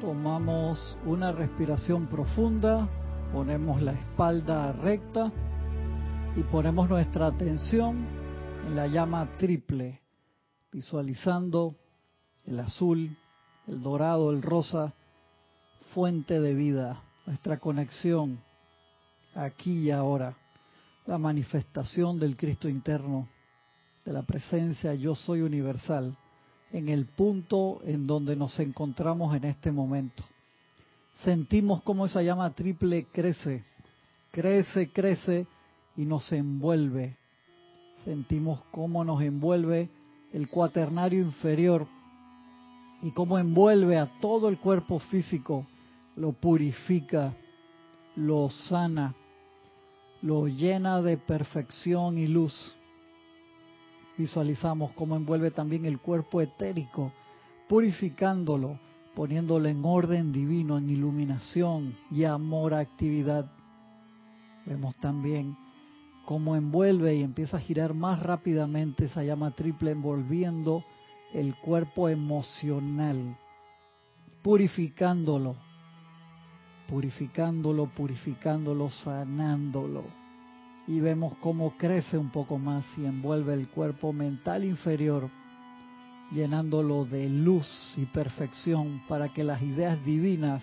Tomamos una respiración profunda, ponemos la espalda recta y ponemos nuestra atención en la llama triple, visualizando el azul, el dorado, el rosa, fuente de vida, nuestra conexión aquí y ahora, la manifestación del Cristo interno, de la presencia yo soy universal en el punto en donde nos encontramos en este momento. Sentimos cómo esa llama triple crece, crece, crece y nos envuelve. Sentimos cómo nos envuelve el cuaternario inferior y cómo envuelve a todo el cuerpo físico, lo purifica, lo sana, lo llena de perfección y luz visualizamos cómo envuelve también el cuerpo etérico, purificándolo, poniéndolo en orden divino, en iluminación y amor a actividad. Vemos también cómo envuelve y empieza a girar más rápidamente esa llama triple envolviendo el cuerpo emocional, purificándolo, purificándolo, purificándolo, sanándolo y vemos cómo crece un poco más y envuelve el cuerpo mental inferior, llenándolo de luz y perfección para que las ideas divinas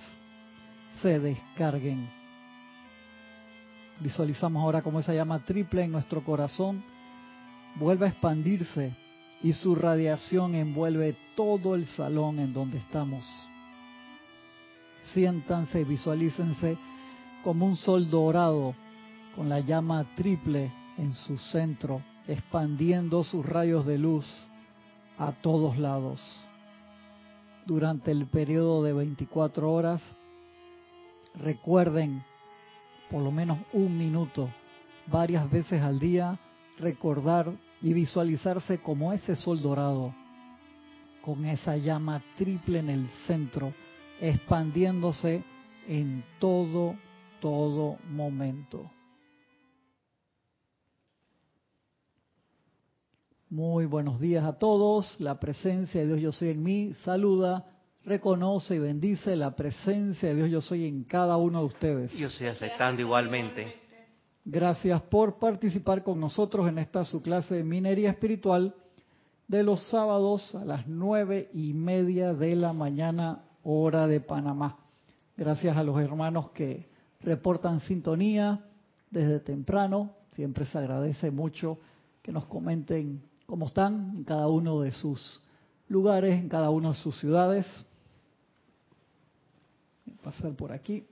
se descarguen. Visualizamos ahora cómo esa llama triple en nuestro corazón vuelve a expandirse y su radiación envuelve todo el salón en donde estamos. Siéntanse y visualícense como un sol dorado con la llama triple en su centro, expandiendo sus rayos de luz a todos lados. Durante el periodo de 24 horas, recuerden por lo menos un minuto, varias veces al día, recordar y visualizarse como ese sol dorado, con esa llama triple en el centro, expandiéndose en todo, todo momento. Muy buenos días a todos. La presencia de Dios yo soy en mí saluda, reconoce y bendice la presencia de Dios yo soy en cada uno de ustedes. Yo estoy aceptando igualmente. Gracias por participar con nosotros en esta su clase de minería espiritual de los sábados a las nueve y media de la mañana hora de Panamá. Gracias a los hermanos que reportan sintonía desde temprano. Siempre se agradece mucho que nos comenten cómo están en cada uno de sus lugares, en cada una de sus ciudades. Voy a pasar por aquí.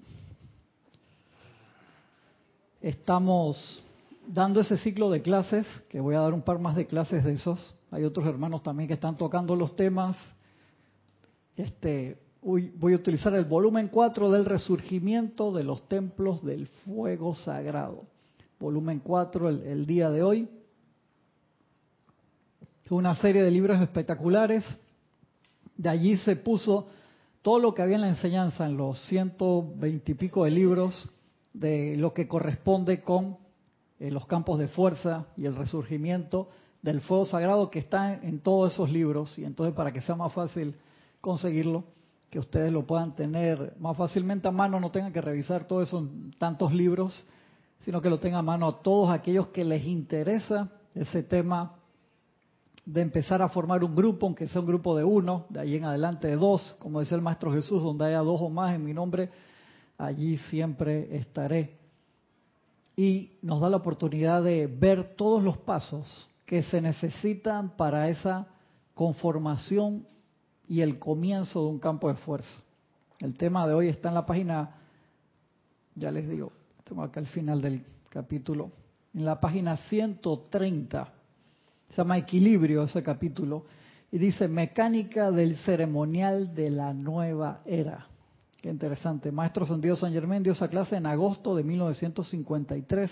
Estamos dando ese ciclo de clases, que voy a dar un par más de clases de esos. Hay otros hermanos también que están tocando los temas. Este, voy a utilizar el volumen 4 del resurgimiento de los templos del fuego sagrado. Volumen 4 el día de hoy una serie de libros espectaculares. De allí se puso todo lo que había en la enseñanza, en los ciento veintipico de libros, de lo que corresponde con eh, los campos de fuerza y el resurgimiento del fuego sagrado que está en todos esos libros. Y entonces para que sea más fácil conseguirlo, que ustedes lo puedan tener más fácilmente a mano, no tengan que revisar todos esos tantos libros, sino que lo tengan a mano a todos aquellos que les interesa ese tema de empezar a formar un grupo, aunque sea un grupo de uno, de ahí en adelante de dos, como decía el Maestro Jesús, donde haya dos o más en mi nombre, allí siempre estaré. Y nos da la oportunidad de ver todos los pasos que se necesitan para esa conformación y el comienzo de un campo de fuerza. El tema de hoy está en la página, ya les digo, tengo acá el final del capítulo, en la página 130 se llama Equilibrio ese capítulo, y dice Mecánica del ceremonial de la nueva era. Qué interesante. Maestro Santiago San Germán dio esa clase en agosto de 1953,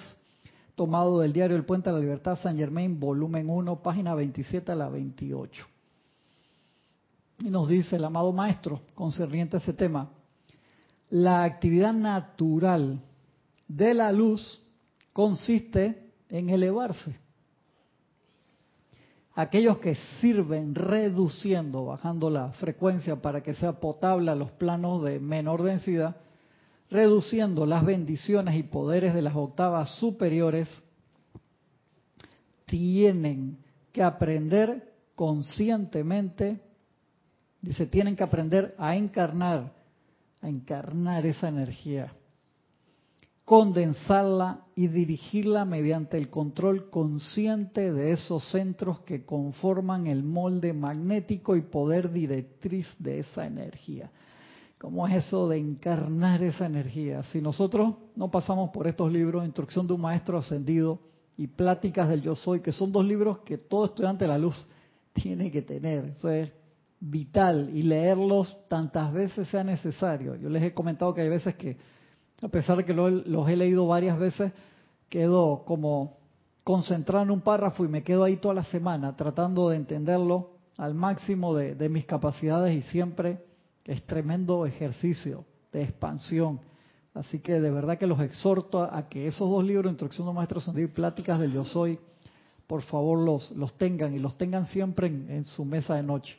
tomado del diario El Puente de la Libertad San Germain, volumen 1, página 27 a la 28. Y nos dice el amado maestro, concerniente a ese tema, la actividad natural de la luz consiste en elevarse aquellos que sirven reduciendo, bajando la frecuencia para que sea potable a los planos de menor densidad, reduciendo las bendiciones y poderes de las octavas superiores, tienen que aprender conscientemente, dice, tienen que aprender a encarnar, a encarnar esa energía condensarla y dirigirla mediante el control consciente de esos centros que conforman el molde magnético y poder directriz de esa energía. ¿Cómo es eso de encarnar esa energía? Si nosotros no pasamos por estos libros, Instrucción de un Maestro Ascendido y Pláticas del Yo Soy, que son dos libros que todo estudiante de la luz tiene que tener, eso es vital y leerlos tantas veces sea necesario. Yo les he comentado que hay veces que a pesar de que los he leído varias veces, quedo como concentrado en un párrafo y me quedo ahí toda la semana tratando de entenderlo al máximo de, mis capacidades y siempre es tremendo ejercicio de expansión. Así que de verdad que los exhorto a, que esos dos libros, Instrucción de Maestros y Pláticas del Yo Soy, por favor los, los tengan y los tengan siempre en su mesa de noche.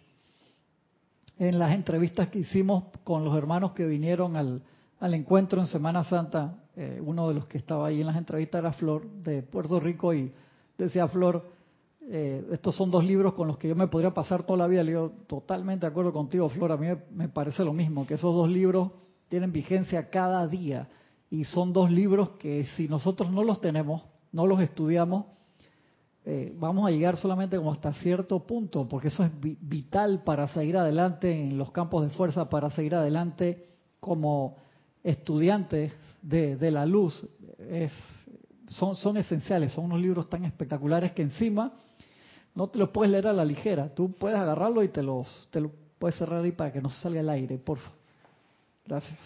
En las entrevistas que hicimos con los hermanos que vinieron al, al encuentro en Semana Santa, eh, uno de los que estaba ahí en las entrevistas era Flor de Puerto Rico y decía Flor, eh, estos son dos libros con los que yo me podría pasar toda la vida. Le digo, totalmente de acuerdo contigo, Flor, a mí me parece lo mismo, que esos dos libros tienen vigencia cada día y son dos libros que si nosotros no los tenemos, no los estudiamos, eh, vamos a llegar solamente como hasta cierto punto, porque eso es vital para seguir adelante en los campos de fuerza, para seguir adelante como estudiantes de, la luz es, son, esenciales, son unos libros tan espectaculares que encima no te los puedes leer a la ligera, tú puedes agarrarlo y te los, te lo puedes cerrar ahí para que no salga el aire, por favor. Gracias.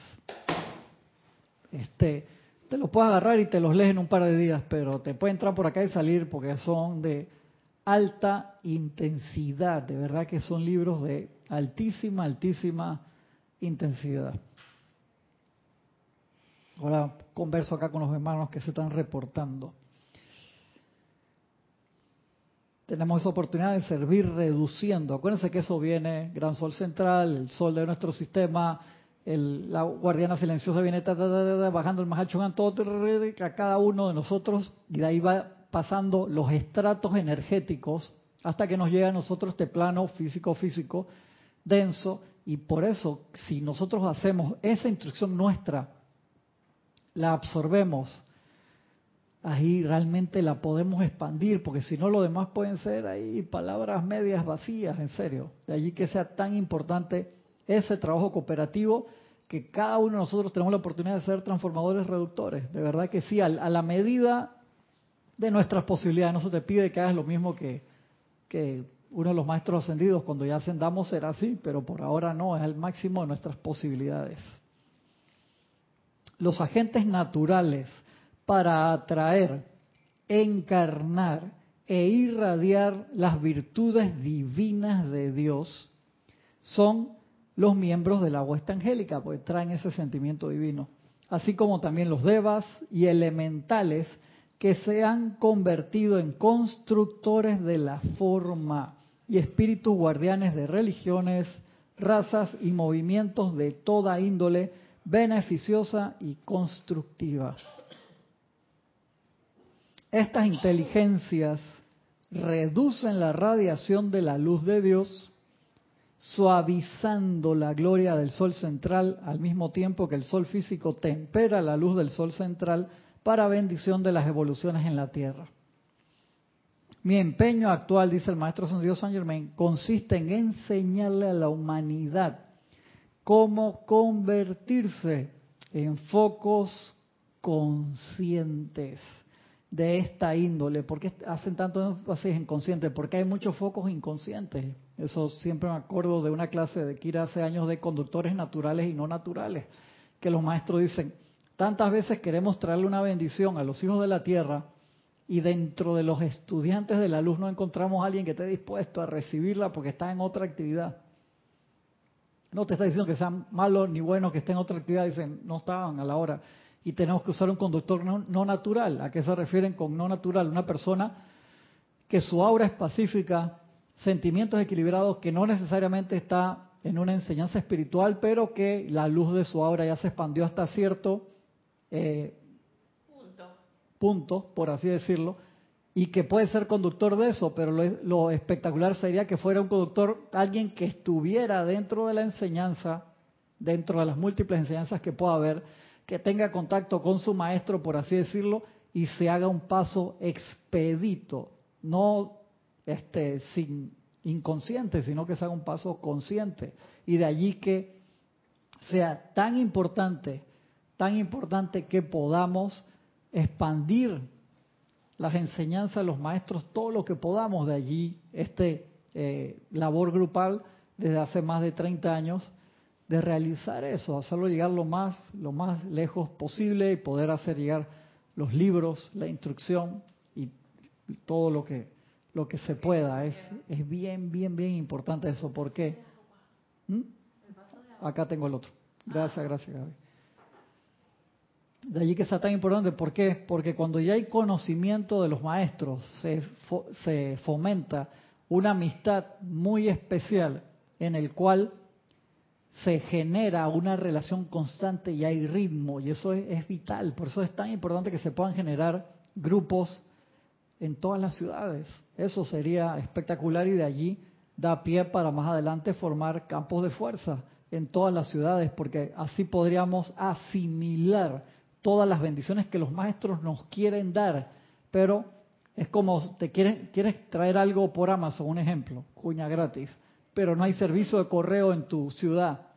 Este, te los puedes agarrar y te los lees en un par de días, pero te puede entrar por acá y salir porque son de alta intensidad, de verdad que son libros de altísima, altísima intensidad. Ahora converso acá con los hermanos que se están reportando. Tenemos esa oportunidad de servir reduciendo. Acuérdense que eso viene, Gran Sol Central, el Sol de nuestro sistema, la guardiana silenciosa viene bajando el Mahachungan, todo a cada uno de nosotros, y de ahí va pasando los estratos energéticos hasta que nos llega a nosotros este plano físico-físico denso, y por eso, si nosotros hacemos esa instrucción nuestra la absorbemos, ahí realmente la podemos expandir, porque si no lo demás pueden ser ahí palabras medias vacías, en serio. De allí que sea tan importante ese trabajo cooperativo que cada uno de nosotros tenemos la oportunidad de ser transformadores reductores. De verdad que sí, a, la medida de nuestras posibilidades. No se te pide que hagas lo mismo que, que uno de los maestros ascendidos. Cuando ya ascendamos será así, pero por ahora no, es el máximo de nuestras posibilidades los agentes naturales para atraer, encarnar e irradiar las virtudes divinas de Dios son los miembros de la huesta angélica, pues traen ese sentimiento divino, así como también los devas y elementales que se han convertido en constructores de la forma y espíritus guardianes de religiones, razas y movimientos de toda índole beneficiosa y constructiva. Estas inteligencias reducen la radiación de la luz de Dios, suavizando la gloria del sol central al mismo tiempo que el sol físico tempera la luz del sol central para bendición de las evoluciones en la Tierra. Mi empeño actual, dice el maestro San Dios San Germain, consiste en enseñarle a la humanidad cómo convertirse en focos conscientes de esta índole. ¿Por qué hacen tanto énfasis en consciente? Porque hay muchos focos inconscientes. Eso siempre me acuerdo de una clase de Kira hace años de conductores naturales y no naturales, que los maestros dicen, tantas veces queremos traerle una bendición a los hijos de la tierra y dentro de los estudiantes de la luz no encontramos a alguien que esté dispuesto a recibirla porque está en otra actividad. No te está diciendo que sean malos ni buenos, que estén en otra actividad, dicen, no estaban a la hora. Y tenemos que usar un conductor no, natural. ¿A qué se refieren con no natural? Una persona que su aura es pacífica, sentimientos equilibrados que no necesariamente está en una enseñanza espiritual, pero que la luz de su aura ya se expandió hasta cierto eh, punto. punto, por así decirlo, y que puede ser conductor de eso, pero lo, espectacular sería que fuera un conductor, alguien que estuviera dentro de la enseñanza, dentro de las múltiples enseñanzas que pueda haber, que tenga contacto con su maestro, por así decirlo, y se haga un paso expedito, no este, sin inconsciente, sino que se haga un paso consciente. Y de allí que sea tan importante, tan importante que podamos expandir las enseñanzas de los maestros, todo lo que podamos de allí, este eh, labor grupal desde hace más de 30 años, de realizar eso, hacerlo llegar lo más, lo más lejos posible y poder hacer llegar los libros, la instrucción y todo lo que, lo que se pueda. Es, es bien, bien, bien importante eso. ¿Por qué? ¿Mm? Acá tengo el otro. Gracias, gracias, Gaby. De allí que sea tan importante, ¿por qué? Porque cuando ya hay conocimiento de los maestros, se, se fomenta una amistad muy especial en el cual se genera una relación constante y hay ritmo, y eso es, vital. Por eso es tan importante que se puedan generar grupos en todas las ciudades. Eso sería espectacular y de allí da pie para más adelante formar campos de fuerza en todas las ciudades, porque así podríamos asimilar todas las bendiciones que los maestros nos quieren dar, pero es como te quieres, quieres traer algo por Amazon, un ejemplo, cuña gratis, pero no hay servicio de correo en tu ciudad.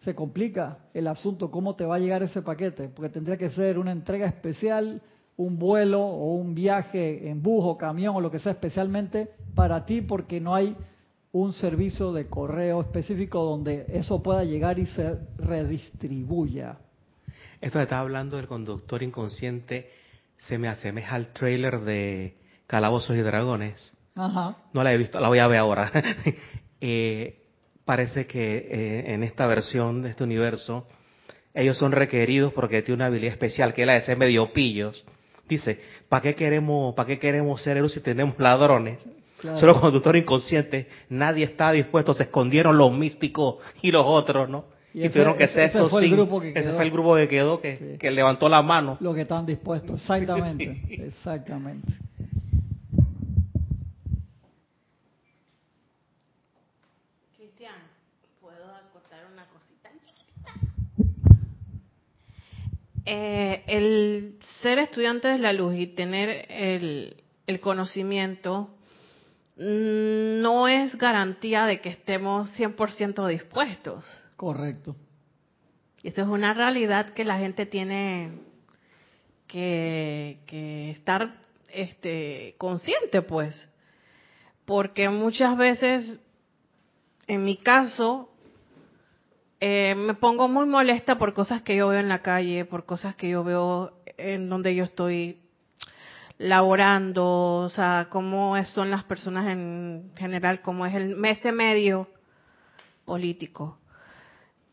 Se complica el asunto, cómo te va a llegar ese paquete, porque tendría que ser una entrega especial, un vuelo o un viaje en bus o camión o lo que sea especialmente para ti, porque no hay un servicio de correo específico donde eso pueda llegar y se redistribuya. Esto está hablando del conductor inconsciente se me asemeja al trailer de Calabozos y Dragones. Ajá. No la he visto, la voy a ver ahora. eh, parece que eh, en esta versión de este universo ellos son requeridos porque tiene una habilidad especial que es la de ser medio pillos. Dice, ¿para qué queremos, para qué queremos ser héroes si tenemos ladrones? Solo conductor inconsciente, nadie está dispuesto, se escondieron los místicos y los otros, ¿no? Y, tuvieron que ser ese fue el grupo que ese fue el grupo que quedó, que, levantó la mano. Lo que están dispuestos, exactamente, exactamente. Cristian, ¿puedo acotar una cosita eh, el ser estudiante de la luz y tener el, el conocimiento mm, no es garantía de que estemos 100% dispuestos. Correcto. Y eso es una realidad que la gente tiene que, estar este, consciente, pues. Porque muchas veces, en mi caso, eh, me pongo muy molesta por cosas que yo veo en la calle, por cosas que yo veo en donde yo estoy laborando, o sea, cómo son las personas en general, cómo es el ese medio político.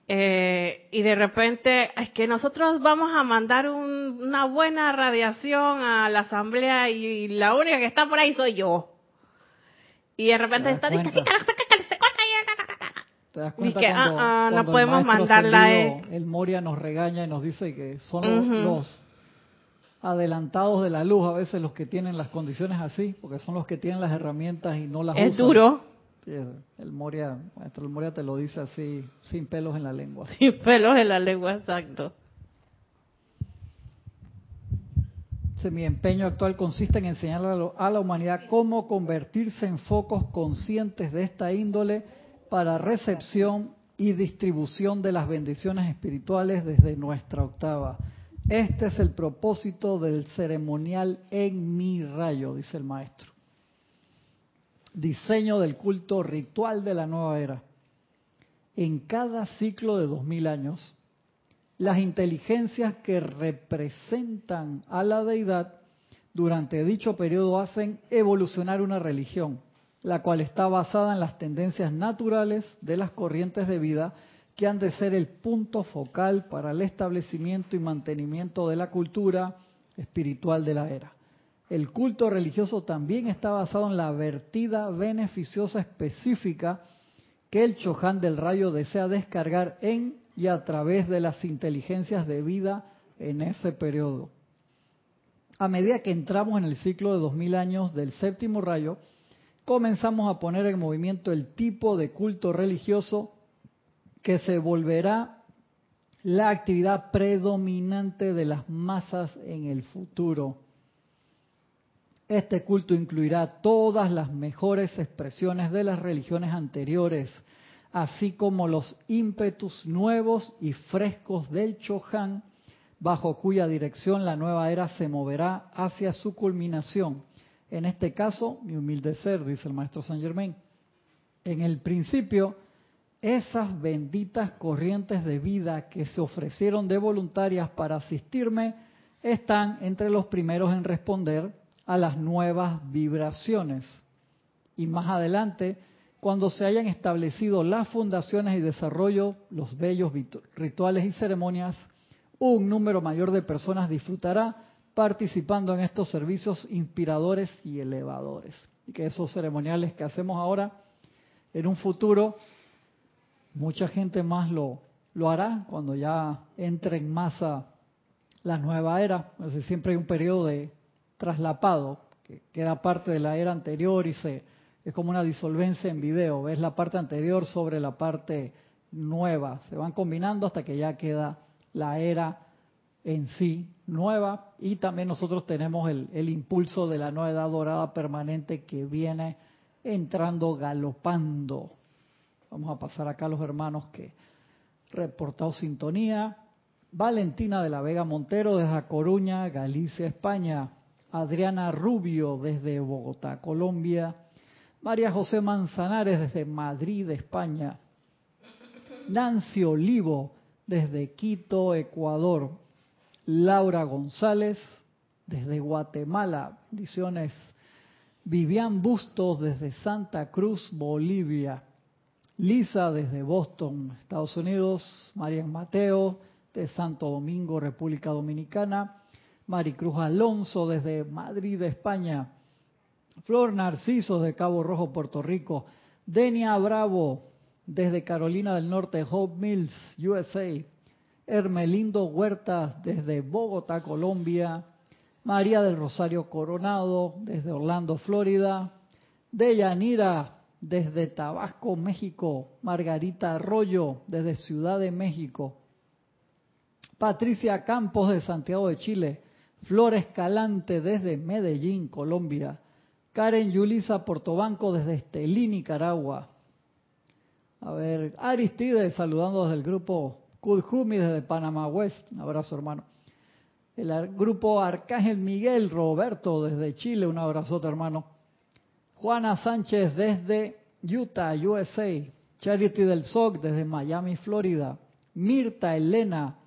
Eh, y de repente es que nosotros vamos a mandar una buena radiación a la asamblea y, la única que está por ahí soy yo. Y de repente está diciendo, ¿Te que, ah, ah, no podemos mandarla él. El Moria nos regaña y nos dice que son los adelantados de la luz a veces los que tienen las condiciones así, porque son los que tienen las herramientas y no las es duro el Moria, el Moria te lo dice así, sin pelos en la lengua. Sin pelos en la lengua, exacto. mi empeño actual consiste en enseñar a la humanidad cómo convertirse en focos conscientes de esta índole para recepción y distribución de las bendiciones espirituales desde nuestra octava. Este es el propósito del ceremonial en mi rayo, dice el maestro diseño del culto ritual de la nueva era. En cada ciclo de dos mil años, las inteligencias que representan a la deidad durante dicho periodo hacen evolucionar una religión, la cual está basada en las tendencias naturales de las corrientes de vida que han de ser el punto focal para el establecimiento y mantenimiento de la cultura espiritual de la era. El culto religioso también está basado en la vertida beneficiosa específica que el Chohan del rayo desea descargar en y a través de las inteligencias de vida en ese periodo. A medida que entramos en el ciclo de 2000 años del séptimo rayo, comenzamos a poner en movimiento el tipo de culto religioso que se volverá la actividad predominante de las masas en el futuro. Este culto incluirá todas las mejores expresiones de las religiones anteriores, así como los ímpetus nuevos y frescos del Chohan, bajo cuya dirección la nueva era se moverá hacia su culminación. En este caso, mi humilde ser, dice el maestro Saint Germain. En el principio, esas benditas corrientes de vida que se ofrecieron de voluntarias para asistirme están entre los primeros en responder a las nuevas vibraciones. Y más adelante, cuando se hayan establecido las fundaciones y desarrollo, los bellos rituales y ceremonias, un número mayor de personas disfrutará participando en estos servicios inspiradores y elevadores. Y que esos ceremoniales que hacemos ahora, en un futuro, mucha gente más lo, lo hará cuando ya entre en masa la nueva era. Es siempre hay un periodo de traslapado, que queda parte de la era anterior y se es como una disolvencia en video. Ves la parte anterior sobre la parte nueva. Se van combinando hasta que ya queda la era en sí nueva y también nosotros tenemos el, el impulso de la nueva edad dorada permanente que viene entrando galopando. Vamos a pasar acá a los hermanos que reportado sintonía. Valentina de la Vega Montero desde Coruña, Galicia, España. Adriana Rubio desde Bogotá, Colombia. María José Manzanares desde Madrid, España. Nancy Olivo desde Quito, Ecuador. Laura González desde Guatemala. Bendiciones. Vivian Bustos desde Santa Cruz, Bolivia. Lisa desde Boston, Estados Unidos. Marian Mateo de Santo Domingo, República Dominicana. Maricruz Alonso desde Madrid, España. Flor Narciso de Cabo Rojo, Puerto Rico. Denia Bravo desde Carolina del Norte, Hope Mills, USA. Hermelindo Huertas desde Bogotá, Colombia. María del Rosario Coronado desde Orlando, Florida. Deyanira desde Tabasco, México. Margarita Arroyo desde Ciudad de México. Patricia Campos de Santiago de Chile. Flor Escalante desde Medellín, Colombia. Karen Yulisa Portobanco desde Estelí, Nicaragua. A ver, Aristides saludando desde el grupo Kudjumi desde Panamá West. Un abrazo, hermano. El grupo Arcángel Miguel Roberto desde Chile. Un abrazote, hermano. Juana Sánchez desde Utah, USA. Charity del SOC desde Miami, Florida. Mirta Elena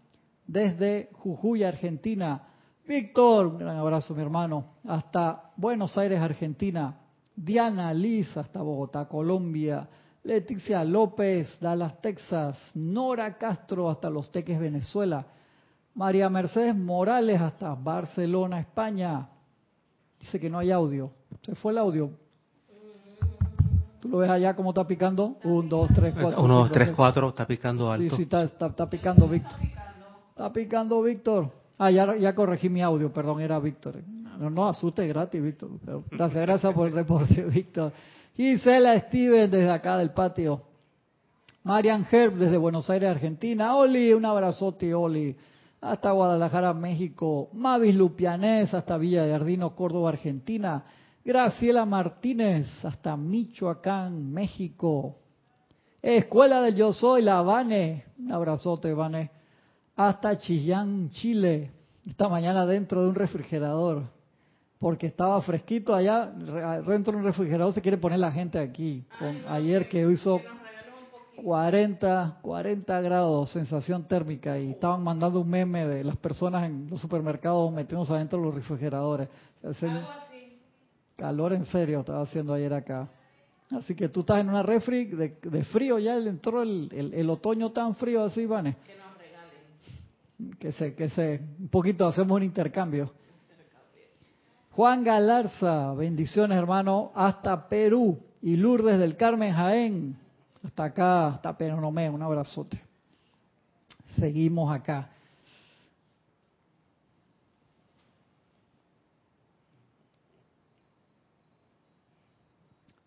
desde Jujuy, Argentina. Víctor, un gran abrazo mi hermano, hasta Buenos Aires, Argentina. Diana Liz, hasta Bogotá, Colombia. Leticia López, Dallas, Texas. Nora Castro, hasta Los Teques, Venezuela. María Mercedes Morales, hasta Barcelona, España. Dice que no hay audio. Se fue el audio. ¿Tú lo ves allá cómo está picando? Un, dos, tres, cuatro. Uno, dos, tres, cuatro, está picando alto. Sí, sí, está, está picando Víctor. Está picando Víctor. Ah, ya, corregí mi audio, perdón, era Víctor. No, no asuste gratis, Víctor. gracias, gracias por el reporte, Víctor. Gisela Steven desde acá del patio. Marian Herb desde Buenos Aires, Argentina. Oli, un abrazote, Oli. Hasta Guadalajara, México. Mavis Lupianés hasta Villa de Ardino, Córdoba, Argentina. Graciela Martínez hasta Michoacán, México. Escuela del Yo Soy, La Vane. Un abrazote, Vane hasta Chillán, Chile, esta mañana dentro de un refrigerador, porque estaba fresquito allá, dentro de un refrigerador se quiere poner la gente aquí, con, ayer que hizo 40, 40 grados, sensación térmica, y estaban mandando un meme de las personas en los supermercados metiéndose adentro de los refrigeradores. Calor en serio estaba haciendo ayer acá. Así que tú estás en una refri de, frío, ya entró el, el, otoño tan frío así, Vane que se, que se, un poquito hacemos un intercambio. Juan Galarza, bendiciones hermano, hasta Perú. Y Lourdes del Carmen Jaén, hasta acá, hasta Peronomé, un abrazote. Seguimos acá.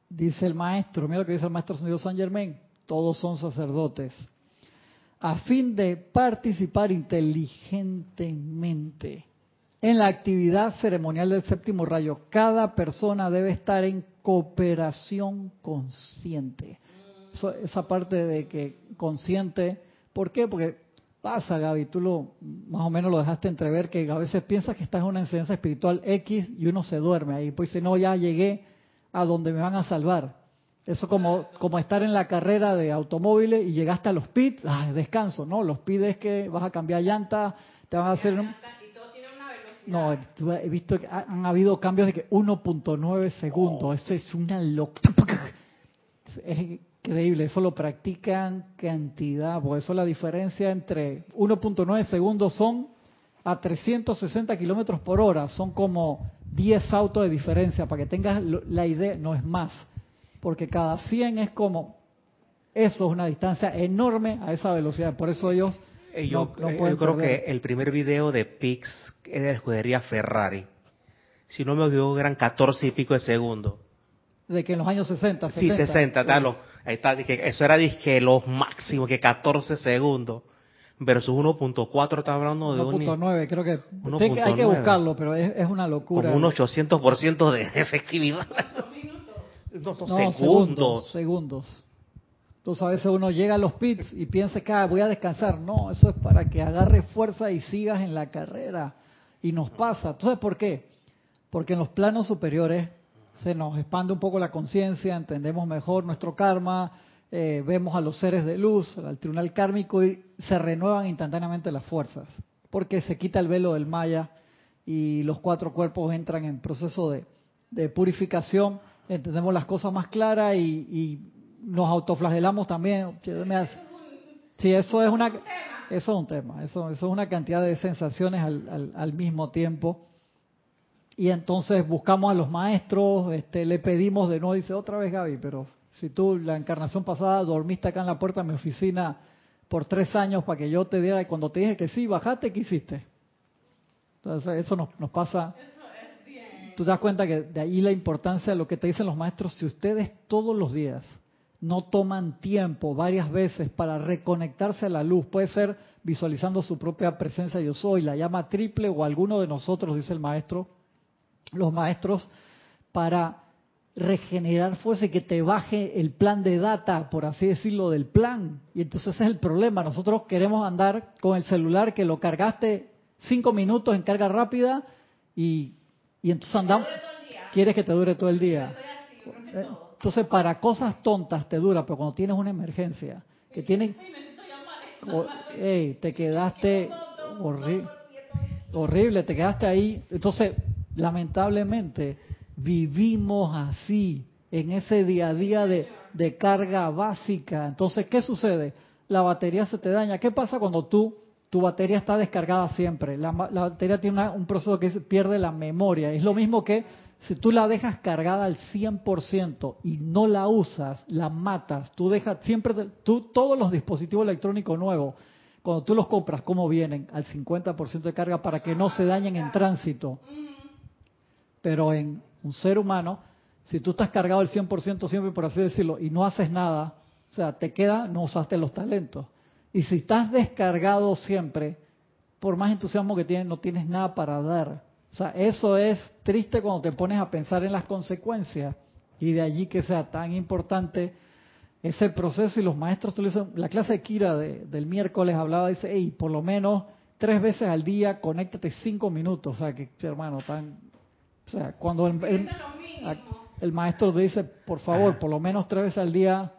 Dice el maestro, mira lo que dice el maestro San Germain, todos son sacerdotes. A fin de participar inteligentemente en la actividad ceremonial del séptimo rayo, cada persona debe estar en cooperación consciente. esa parte de que consciente, ¿por qué? Porque pasa, Gaby, tú lo más o menos lo dejaste entrever, que a veces piensas que estás en una enseñanza espiritual X y uno se duerme ahí, pues dice, no, ya llegué a donde me van a salvar. Eso como, como estar en la carrera de automóviles y llegaste a los pits, ah, descanso, ¿no? Los pits es que vas a cambiar llanta, te van a hacer... Un, no, he visto que han habido cambios de que 1.9 segundos. Eso es una locura. Es increíble. Eso lo practican cantidad. Por eso la diferencia entre 1.9 segundos son a 360 kilómetros por hora. Son como 10 autos de diferencia. Para que tengas la idea, no es más. Porque cada 100 es como. Eso es una distancia enorme a esa velocidad. Por eso ellos eh, yo, eh, yo creo que el primer video de Pix es de la escudería Ferrari. Si no me equivoco, eran 14 y pico de segundos. De que en los años 60, 70. Sí, 60, ahí está, eso era dije, los máximos, que 14 segundos. Versus 1.4 está hablando de 1.9, creo que hay que buscarlo, pero es, una locura. Como un 800% de efectividad. no, segundos. Segundos. Entonces a veces uno llega a los pits y piensa que ah, voy a descansar. No, eso es para que agarre fuerza y sigas en la carrera. Y nos pasa. Entonces, ¿por qué? Porque en los planos superiores se nos expande un poco la conciencia, entendemos mejor nuestro karma, eh, vemos a los seres de luz, al tribunal kármico y se renuevan instantáneamente las fuerzas. Porque se quita el velo del Maya y los cuatro cuerpos entran en proceso de, purificación, entendemos las cosas más claras y nos autoflagelamos también. Sí, eso es una, eso es un tema, eso, eso es una cantidad de sensaciones al, al, mismo tiempo. Y entonces buscamos a los maestros, este, le pedimos de nuevo, dice otra vez Gaby, pero si tú la encarnación pasada dormiste acá en la puerta de mi oficina por tres años para que yo te diera, y cuando te dije que sí, bajate, ¿qué hiciste? Entonces eso nos, nos pasa tú te das cuenta que de ahí la importancia de lo que te dicen los maestros, si ustedes todos los días no toman tiempo varias veces para reconectarse a la luz. Puede ser visualizando su propia presencia yo soy, la llama triple o alguno de nosotros, dice el maestro, los maestros, para regenerar fuerza y que te baje el plan de data, por así decirlo, del plan. Y entonces ese es el problema. Nosotros queremos andar con el celular que lo cargaste cinco minutos en carga rápida y, y entonces andamos... Quieres que te dure todo el día. Entonces, para cosas tontas te dura, pero cuando tienes una emergencia, que tienen... te quedaste horrible, te quedaste ahí. Entonces, lamentablemente, vivimos así, en ese día a día de, de carga básica. Entonces, ¿qué sucede? La batería se te daña. ¿Qué pasa cuando tú tu batería está descargada siempre. La, batería tiene un proceso que pierde la memoria. Es lo mismo que si tú la dejas cargada al 100% y no la usas, la matas, tú dejas siempre, tú todos los dispositivos electrónicos nuevos, cuando tú los compras, ¿cómo vienen? Al 50% de carga para que no se dañen en tránsito. Pero en un ser humano, si tú estás cargado al 100% siempre, por así decirlo, y no haces nada, o sea, te queda, no usaste los talentos. Y si estás descargado siempre, por más entusiasmo que tienes, no tienes nada para dar. O sea, eso es triste cuando te pones a pensar en las consecuencias. Y de allí que sea tan importante ese proceso. Y los maestros, la clase de Kira del miércoles hablaba, dice, hey, por lo menos tres veces al día, conéctate cinco minutos, o sea, que hermano, tan, o sea, cuando el, el, maestro te dice, por favor, por lo menos tres veces al día,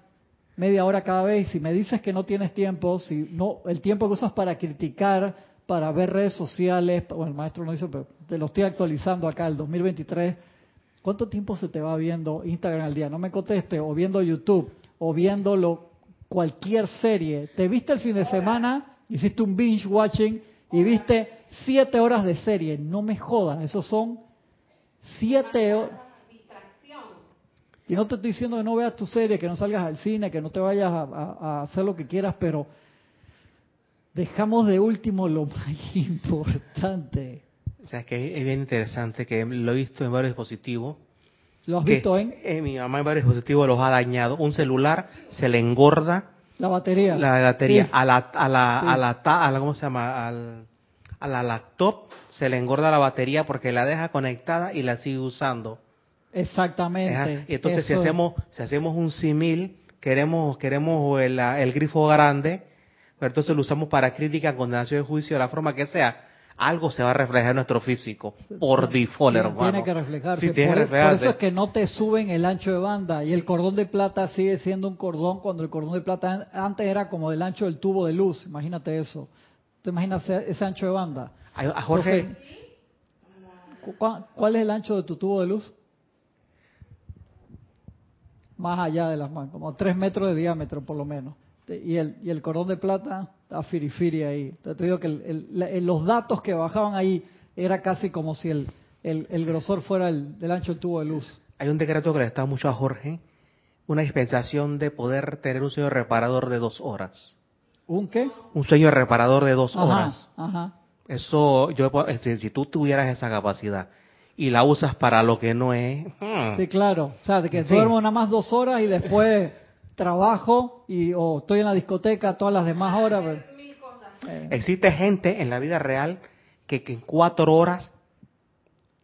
media hora cada vez, si me dices que no tienes tiempo, si no, el tiempo que usas para criticar, para ver redes sociales, bueno, el maestro no dice, pero te lo estoy actualizando acá, el 2023, ¿cuánto tiempo se te va viendo Instagram al día? No me conteste, o viendo YouTube, o viendo cualquier serie. Te viste el fin de semana, hiciste un binge watching y viste siete horas de serie. No me jodas, esos son Siete horas. Y no te estoy diciendo que no veas tu serie, que no salgas al cine, que no te vayas a, hacer lo que quieras, pero dejamos de último lo más importante. O sea, que es bien interesante, que lo he visto en varios dispositivos. ¿Lo has visto en? Eh, mi mamá en varios dispositivos los ha dañado. Un celular se le engorda. La batería. La batería. A la, a la, a la, a la, ¿cómo se llama? Al, a la laptop se le engorda la batería porque la deja conectada y la sigue usando. Exactamente. Y entonces si hacemos, si hacemos un simil, queremos, queremos el, el grifo grande, pero entonces lo usamos para crítica, condenación de juicio, de la forma que sea, algo se va a reflejar en nuestro físico, por default, hermano. Tiene que reflejarse. por, por, eso es que no te suben el ancho de banda y el cordón de plata sigue siendo un cordón cuando el cordón de plata antes era como del ancho del tubo de luz, imagínate eso. ¿Te imaginas ese ancho de banda? A Jorge. ¿Cuál es el ancho de tu tubo de luz? Más allá de las manos, como tres metros de diámetro por lo menos. Y el, y el cordón de plata a firifiri ahí. Te digo que los datos que bajaban ahí era casi como si el, el, grosor fuera el, del ancho tubo de luz. Hay un decreto que le está mucho a Jorge, una dispensación de poder tener un sueño reparador de dos horas. ¿Un qué? Un sueño reparador de dos horas. Eso, yo, si tú tuvieras esa capacidad y la usas para lo que no es. Hmm. Sí, claro. O sea, de que duermo nada más dos horas y después trabajo y o estoy en la discoteca todas las demás horas. Eh. Existe gente en la vida real que, en cuatro horas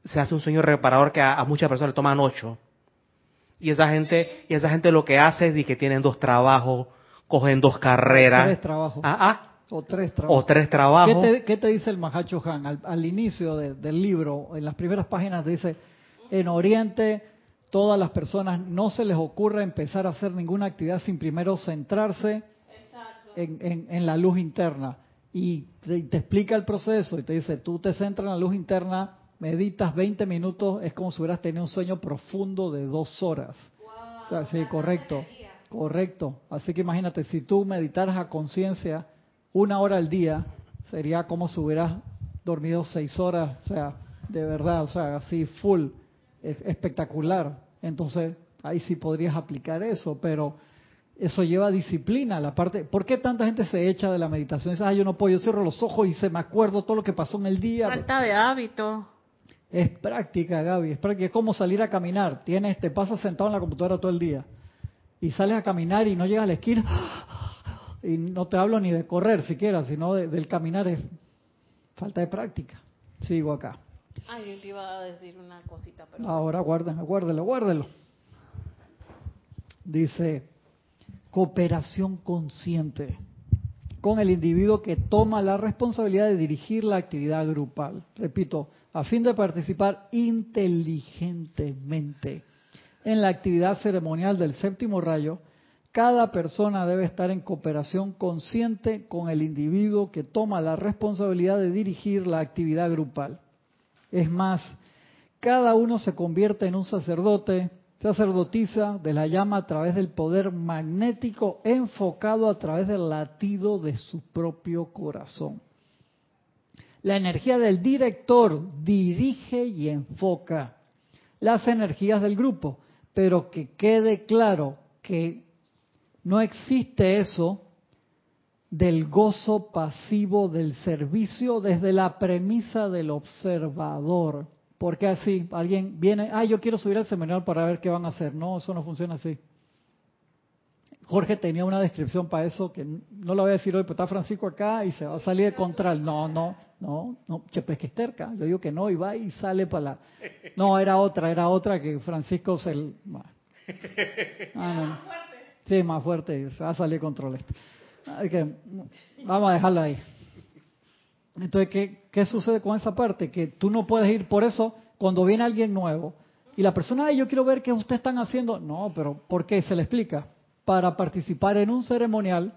se hace un sueño reparador que a, muchas personas le toman ocho. Y esa gente, y esa gente lo que hace es que tienen dos trabajos, cogen dos carreras. Tres trabajos. Ah, ah. O tres trabajos. O tres trabajos. ¿Qué te, dice el Mahacho Han? Al, inicio del libro, en las primeras páginas dice, en Oriente todas las personas no se les ocurre empezar a hacer ninguna actividad sin primero centrarse en, la luz interna. Y te, te, explica el proceso y te dice, tú te centras en la luz interna, meditas 20 minutos, es como si hubieras tenido un sueño profundo de dos horas. sí, correcto. Correcto. Así que imagínate, si tú meditaras a conciencia una hora al día, sería como si hubieras dormido seis horas, o sea, de verdad, o sea, así full, es espectacular. Entonces, ahí sí podrías aplicar eso, pero eso lleva disciplina, la parte, ¿por qué tanta gente se echa de la meditación? Dice, ah, yo no puedo, yo cierro los ojos y se me acuerdo todo lo que pasó en el día. Falta de hábito. Es práctica, Gaby, es práctica, es como salir a caminar, tienes, te pasas sentado en la computadora todo el día y sales a caminar y no llegas a la esquina y no te hablo ni de correr siquiera, sino del caminar es falta de práctica. Sigo acá. Ay, te iba a decir una cosita, pero... Ahora guárdelo, guárdelo, guárdelo. Dice, cooperación consciente con el individuo que toma la responsabilidad de dirigir la actividad grupal. Repito, a fin de participar inteligentemente en la actividad ceremonial del séptimo rayo, cada persona debe estar en cooperación consciente con el individuo que toma la responsabilidad de dirigir la actividad grupal. Es más, cada uno se convierte en un sacerdote, sacerdotisa de la llama a través del poder magnético enfocado a través del latido de su propio corazón. La energía del director dirige y enfoca las energías del grupo pero que quede claro que no existe eso del gozo pasivo del servicio desde la premisa del observador. Porque así, alguien viene, ah, yo quiero subir al seminario para ver qué van a hacer. No, eso no funciona así. Jorge tenía una descripción para eso que no lo voy a decir hoy, pero está Francisco acá y se va a salir de contral. No, no, no, no, Chepe que es terca. Yo digo que no y va y sale para la. No, era otra, era otra que Francisco se. Ah, no. Sí, más fuerte, va a salir control esto. vamos a dejarlo ahí. Entonces, ¿qué, ¿qué sucede con esa parte? Que tú no puedes ir por eso cuando viene alguien nuevo y la persona, Ay, yo quiero ver qué ustedes están haciendo. No, pero ¿por qué? Se le explica para participar en un ceremonial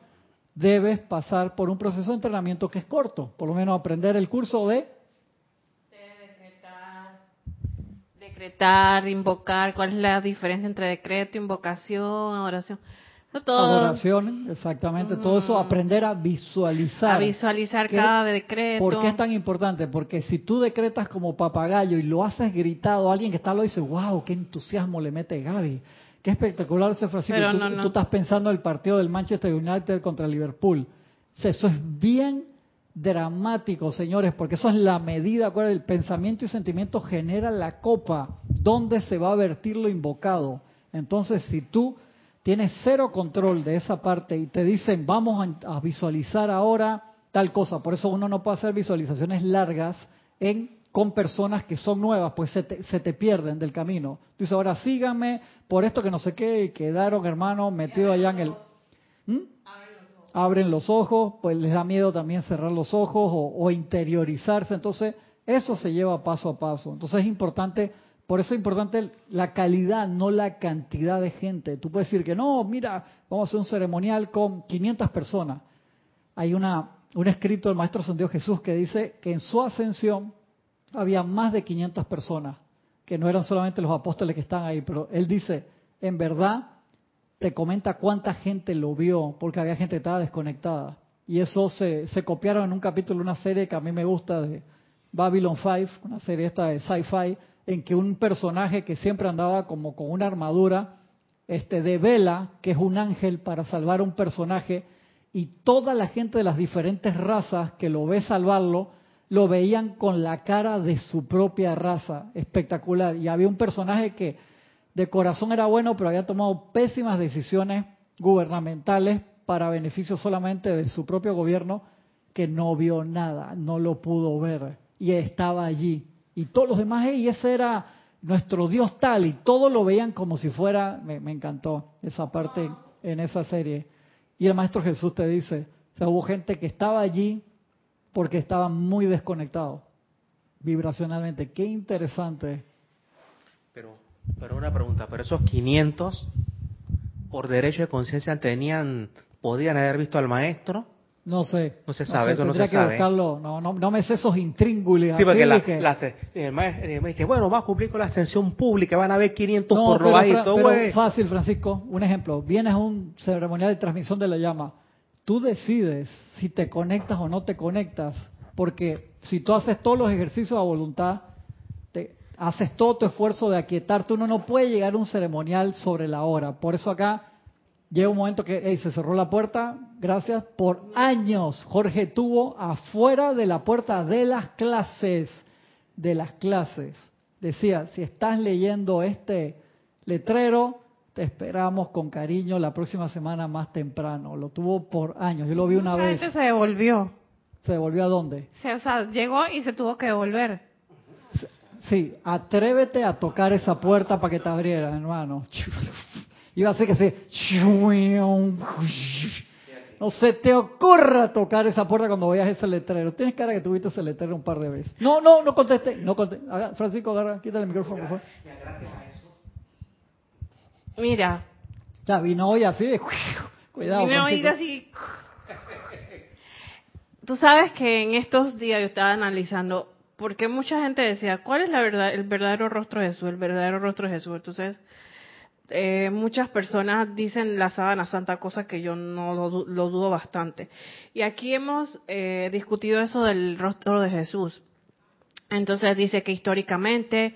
debes pasar por un proceso de entrenamiento que es corto, por lo menos aprender el curso de decretar, decretar, invocar, cuál es la diferencia entre decreto, invocación, oración. Adoración, exactamente, todo eso, aprender a visualizar. A visualizar cada decreto. ¿Por qué es tan importante? Porque si tú decretas como papagayo y lo haces gritado, alguien que está lo dice, wow, qué entusiasmo le mete Gaby. Qué espectacular ese Francisco. Tú, tú, estás pensando en el partido del Manchester United contra Liverpool. eso es bien dramático, señores, porque eso es la medida, el pensamiento y sentimiento genera la copa donde se va a vertir lo invocado. Entonces, si tú tienes cero control de esa parte y te dicen, vamos a, visualizar ahora tal cosa, por eso uno no puede hacer visualizaciones largas en con personas que son nuevas, pues se te, pierden del camino. Dice, ahora síganme por esto que no sé qué, y quedaron hermanos metidos allá en el... ¿Mm? abren los ojos, pues les da miedo también cerrar los ojos o, interiorizarse. Entonces, eso se lleva paso a paso. Entonces es importante, por eso es importante la calidad, no la cantidad de gente. Tú puedes decir que no, mira, vamos a hacer un ceremonial con 500 personas. Hay una, un escrito del Maestro Santiago Jesús que dice que en su ascensión había más de 500 personas, que no eran solamente los apóstoles que están ahí, pero él dice, en verdad, te comenta cuánta gente lo vio, porque había gente que estaba desconectada. Y eso se, se copiaron en un capítulo de una serie que a mí me gusta de Babylon 5, una serie esta de sci-fi, en que un personaje que siempre andaba como con una armadura, este de vela, que es un ángel para salvar a un personaje, y toda la gente de las diferentes razas que lo ve salvarlo, lo veían con la cara de su propia raza, espectacular. Y había un personaje que de corazón era bueno, pero había tomado pésimas decisiones gubernamentales para beneficio solamente de su propio gobierno, que no vio nada, no lo pudo ver y estaba allí. Y todos los demás, y ese era nuestro Dios tal, y todos lo veían como si fuera, me, encantó esa parte en esa serie. Y el Maestro Jesús te dice, o sea, hubo gente que estaba allí porque estaba muy desconectado vibracionalmente. Qué interesante. Pero pero una pregunta, pero esos 500 por derecho de conciencia tenían, podían haber visto al maestro. No sé. No se sabe, eso no se que Buscarlo. No, no, no, me sé esos intríngulis. Sí, porque la, el maestro me dice, bueno, va a cumplir con la ascensión pública, van a ver 500 por lo bajito, pero fácil, Francisco. Un ejemplo. Vienes a un ceremonial de transmisión de la llama. Tú decides si te conectas o no te conectas. Porque si tú haces todos los ejercicios a voluntad, haces todo tu esfuerzo de aquietarte. Uno no puede llegar a un ceremonial sobre la hora. Por eso acá llega un momento que se cerró la puerta. Gracias. Por años Jorge tuvo afuera de la puerta de las clases. De las clases. Decía, si estás leyendo este letrero, te esperamos con cariño la próxima semana más temprano. Lo tuvo por años. Yo lo vi una vez. se devolvió. ¿Se devolvió a dónde? o sea, llegó y se tuvo que devolver. Sí, atrévete a tocar esa puerta para que te abriera, hermano. Iba a ser que se... No se te ocurra tocar esa puerta cuando veas ese letrero. Tienes cara que tuviste ese letrero un par de veces. No, no, no conteste. No conteste. Francisco, agarra, quítale el micrófono, por favor. Mira. Ya vino hoy así de... Cuidado. Vino hoy así... Tú sabes que en estos días yo estaba analizando porque mucha gente decía, ¿cuál es la verdad, el verdadero rostro de Jesús? El verdadero rostro de Jesús. Entonces, eh, muchas personas dicen la sábana santa, cosa que yo no lo, dudo bastante. Y aquí hemos eh, discutido eso del rostro de Jesús. Entonces dice que históricamente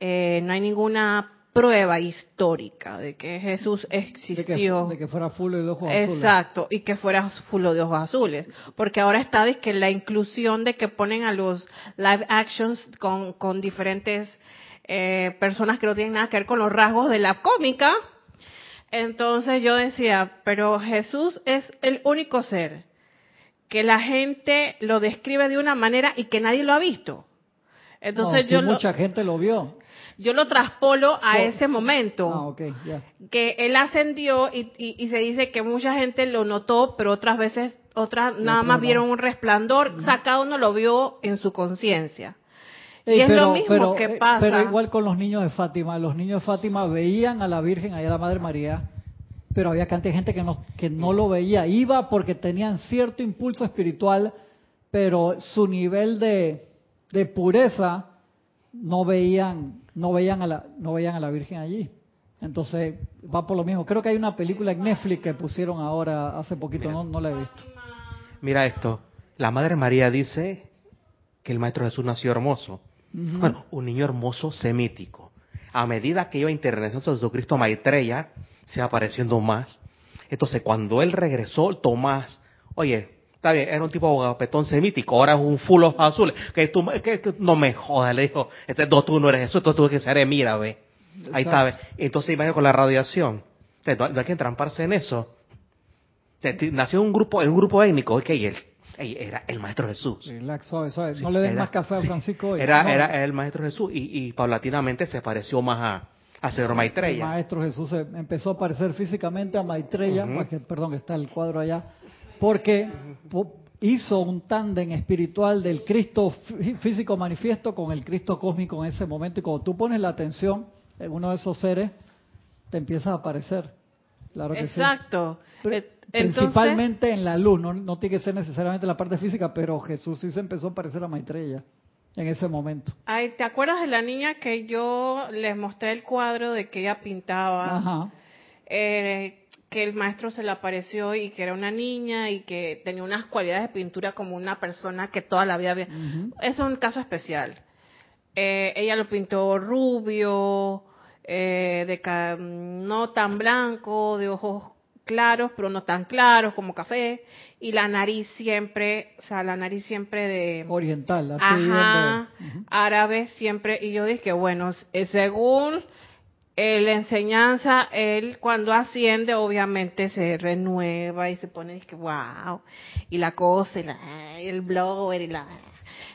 eh, no hay ninguna prueba histórica de que Jesús existió. De que, fuera full de ojos azules. Exacto, y que fuera full de ojos azules. Porque ahora está es que la inclusión de que ponen a los live actions con, con diferentes eh, personas que no tienen nada que ver con los rasgos de la cómica. Entonces yo decía, pero Jesús es el único ser que la gente lo describe de una manera y que nadie lo ha visto. Entonces yo mucha gente lo vio yo lo traspolo a ese momento. Ah, que él ascendió y, se dice que mucha gente lo notó, pero otras veces, otras nada más vieron un resplandor, o sea, cada uno lo vio en su conciencia. Y es lo mismo que eh, pasa. Pero igual con los niños de Fátima. Los niños de Fátima veían a la Virgen, a la Madre María, pero había cantidad de gente que no, que no lo veía. Iba porque tenían cierto impulso espiritual, pero su nivel de, de pureza no veían no veían a la no veían a la Virgen allí. Entonces, va por lo mismo. Creo que hay una película en Netflix que pusieron ahora hace poquito, no, no la he visto. Mira esto. La Madre María dice que el Maestro Jesús nació hermoso. Bueno, un niño hermoso semítico. A medida que iba internando Jesucristo Maitreya, se va apareciendo más. Entonces, cuando él regresó, Tomás, oye, está bien, era un tipo petón semítico, ahora es un full azul. Que tú, que, no me jodas, le dijo, este, no, tú no eres eso, tú que ser mira, ve. Ahí está, ve. Entonces, imagínate con la radiación. no, hay que entramparse en eso. nació un grupo, un grupo étnico, ok, él era el Maestro Jesús. no le den más café a Francisco Era, era el Maestro Jesús y, y paulatinamente se pareció más a, a Señor Maitreya. El Maestro Jesús empezó a parecer físicamente a Maitreya, perdón, está el cuadro allá, porque hizo un tándem espiritual del Cristo físico manifiesto con el Cristo cósmico en ese momento y cuando tú pones la atención en uno de esos seres, te empieza a aparecer. Claro que Exacto. Eh, principalmente en la luz, no, no tiene que ser necesariamente la parte física, pero Jesús sí se empezó a parecer a Maitreya en ese momento. Ay, ¿te acuerdas de la niña que yo les mostré el cuadro de que ella pintaba? Ajá. Eh, que el maestro se le apareció y que era una niña y que tenía unas cualidades de pintura como una persona que toda la vida había. Es un caso especial. Eh, ella lo pintó rubio, eh, de no tan blanco, de ojos claros, pero no tan claros como café, y la nariz siempre, o sea, la nariz siempre de... Oriental, así ajá, árabe siempre, y yo dije, bueno, eh, según eh, la enseñanza, él cuando asciende obviamente se renueva y se pone, dije, wow, y la cosa, y, la, el blogger, y la...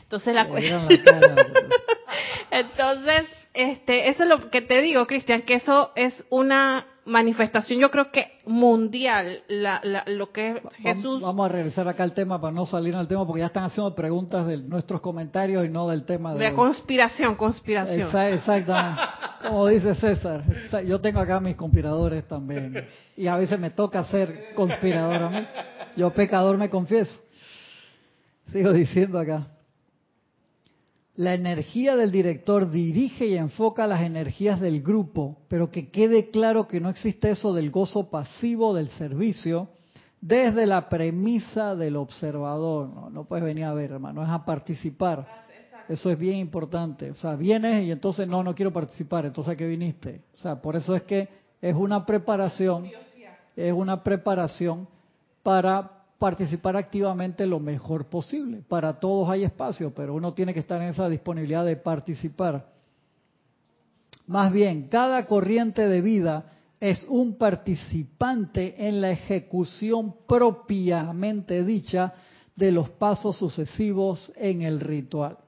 Entonces la... Entonces, este, eso es lo que te digo, Cristian, que eso es una manifestación, yo creo que mundial, lo que Jesús. Vamos a regresar acá al tema para no salir al tema, porque ya están haciendo preguntas de nuestros comentarios y no del tema de. De conspiración, conspiración. exactamente. Como dice César, yo tengo acá mis conspiradores también. Y a veces me toca ser conspirador a mí. Yo, pecador, me confieso. Sigo diciendo acá. La energía del director dirige y enfoca las energías del grupo, pero que quede claro que no existe eso del gozo pasivo del servicio desde la premisa del observador. No, no puedes venir a ver, hermano, es a participar. Eso es bien importante. O sea, vienes y entonces no, no quiero participar, entonces ¿a qué viniste? O sea, por eso es que es una preparación, es una preparación para participar activamente lo mejor posible. Para todos hay espacio, pero uno tiene que estar en esa disponibilidad de participar. Más bien, cada corriente de vida es un participante en la ejecución propiamente dicha de los pasos sucesivos en el ritual.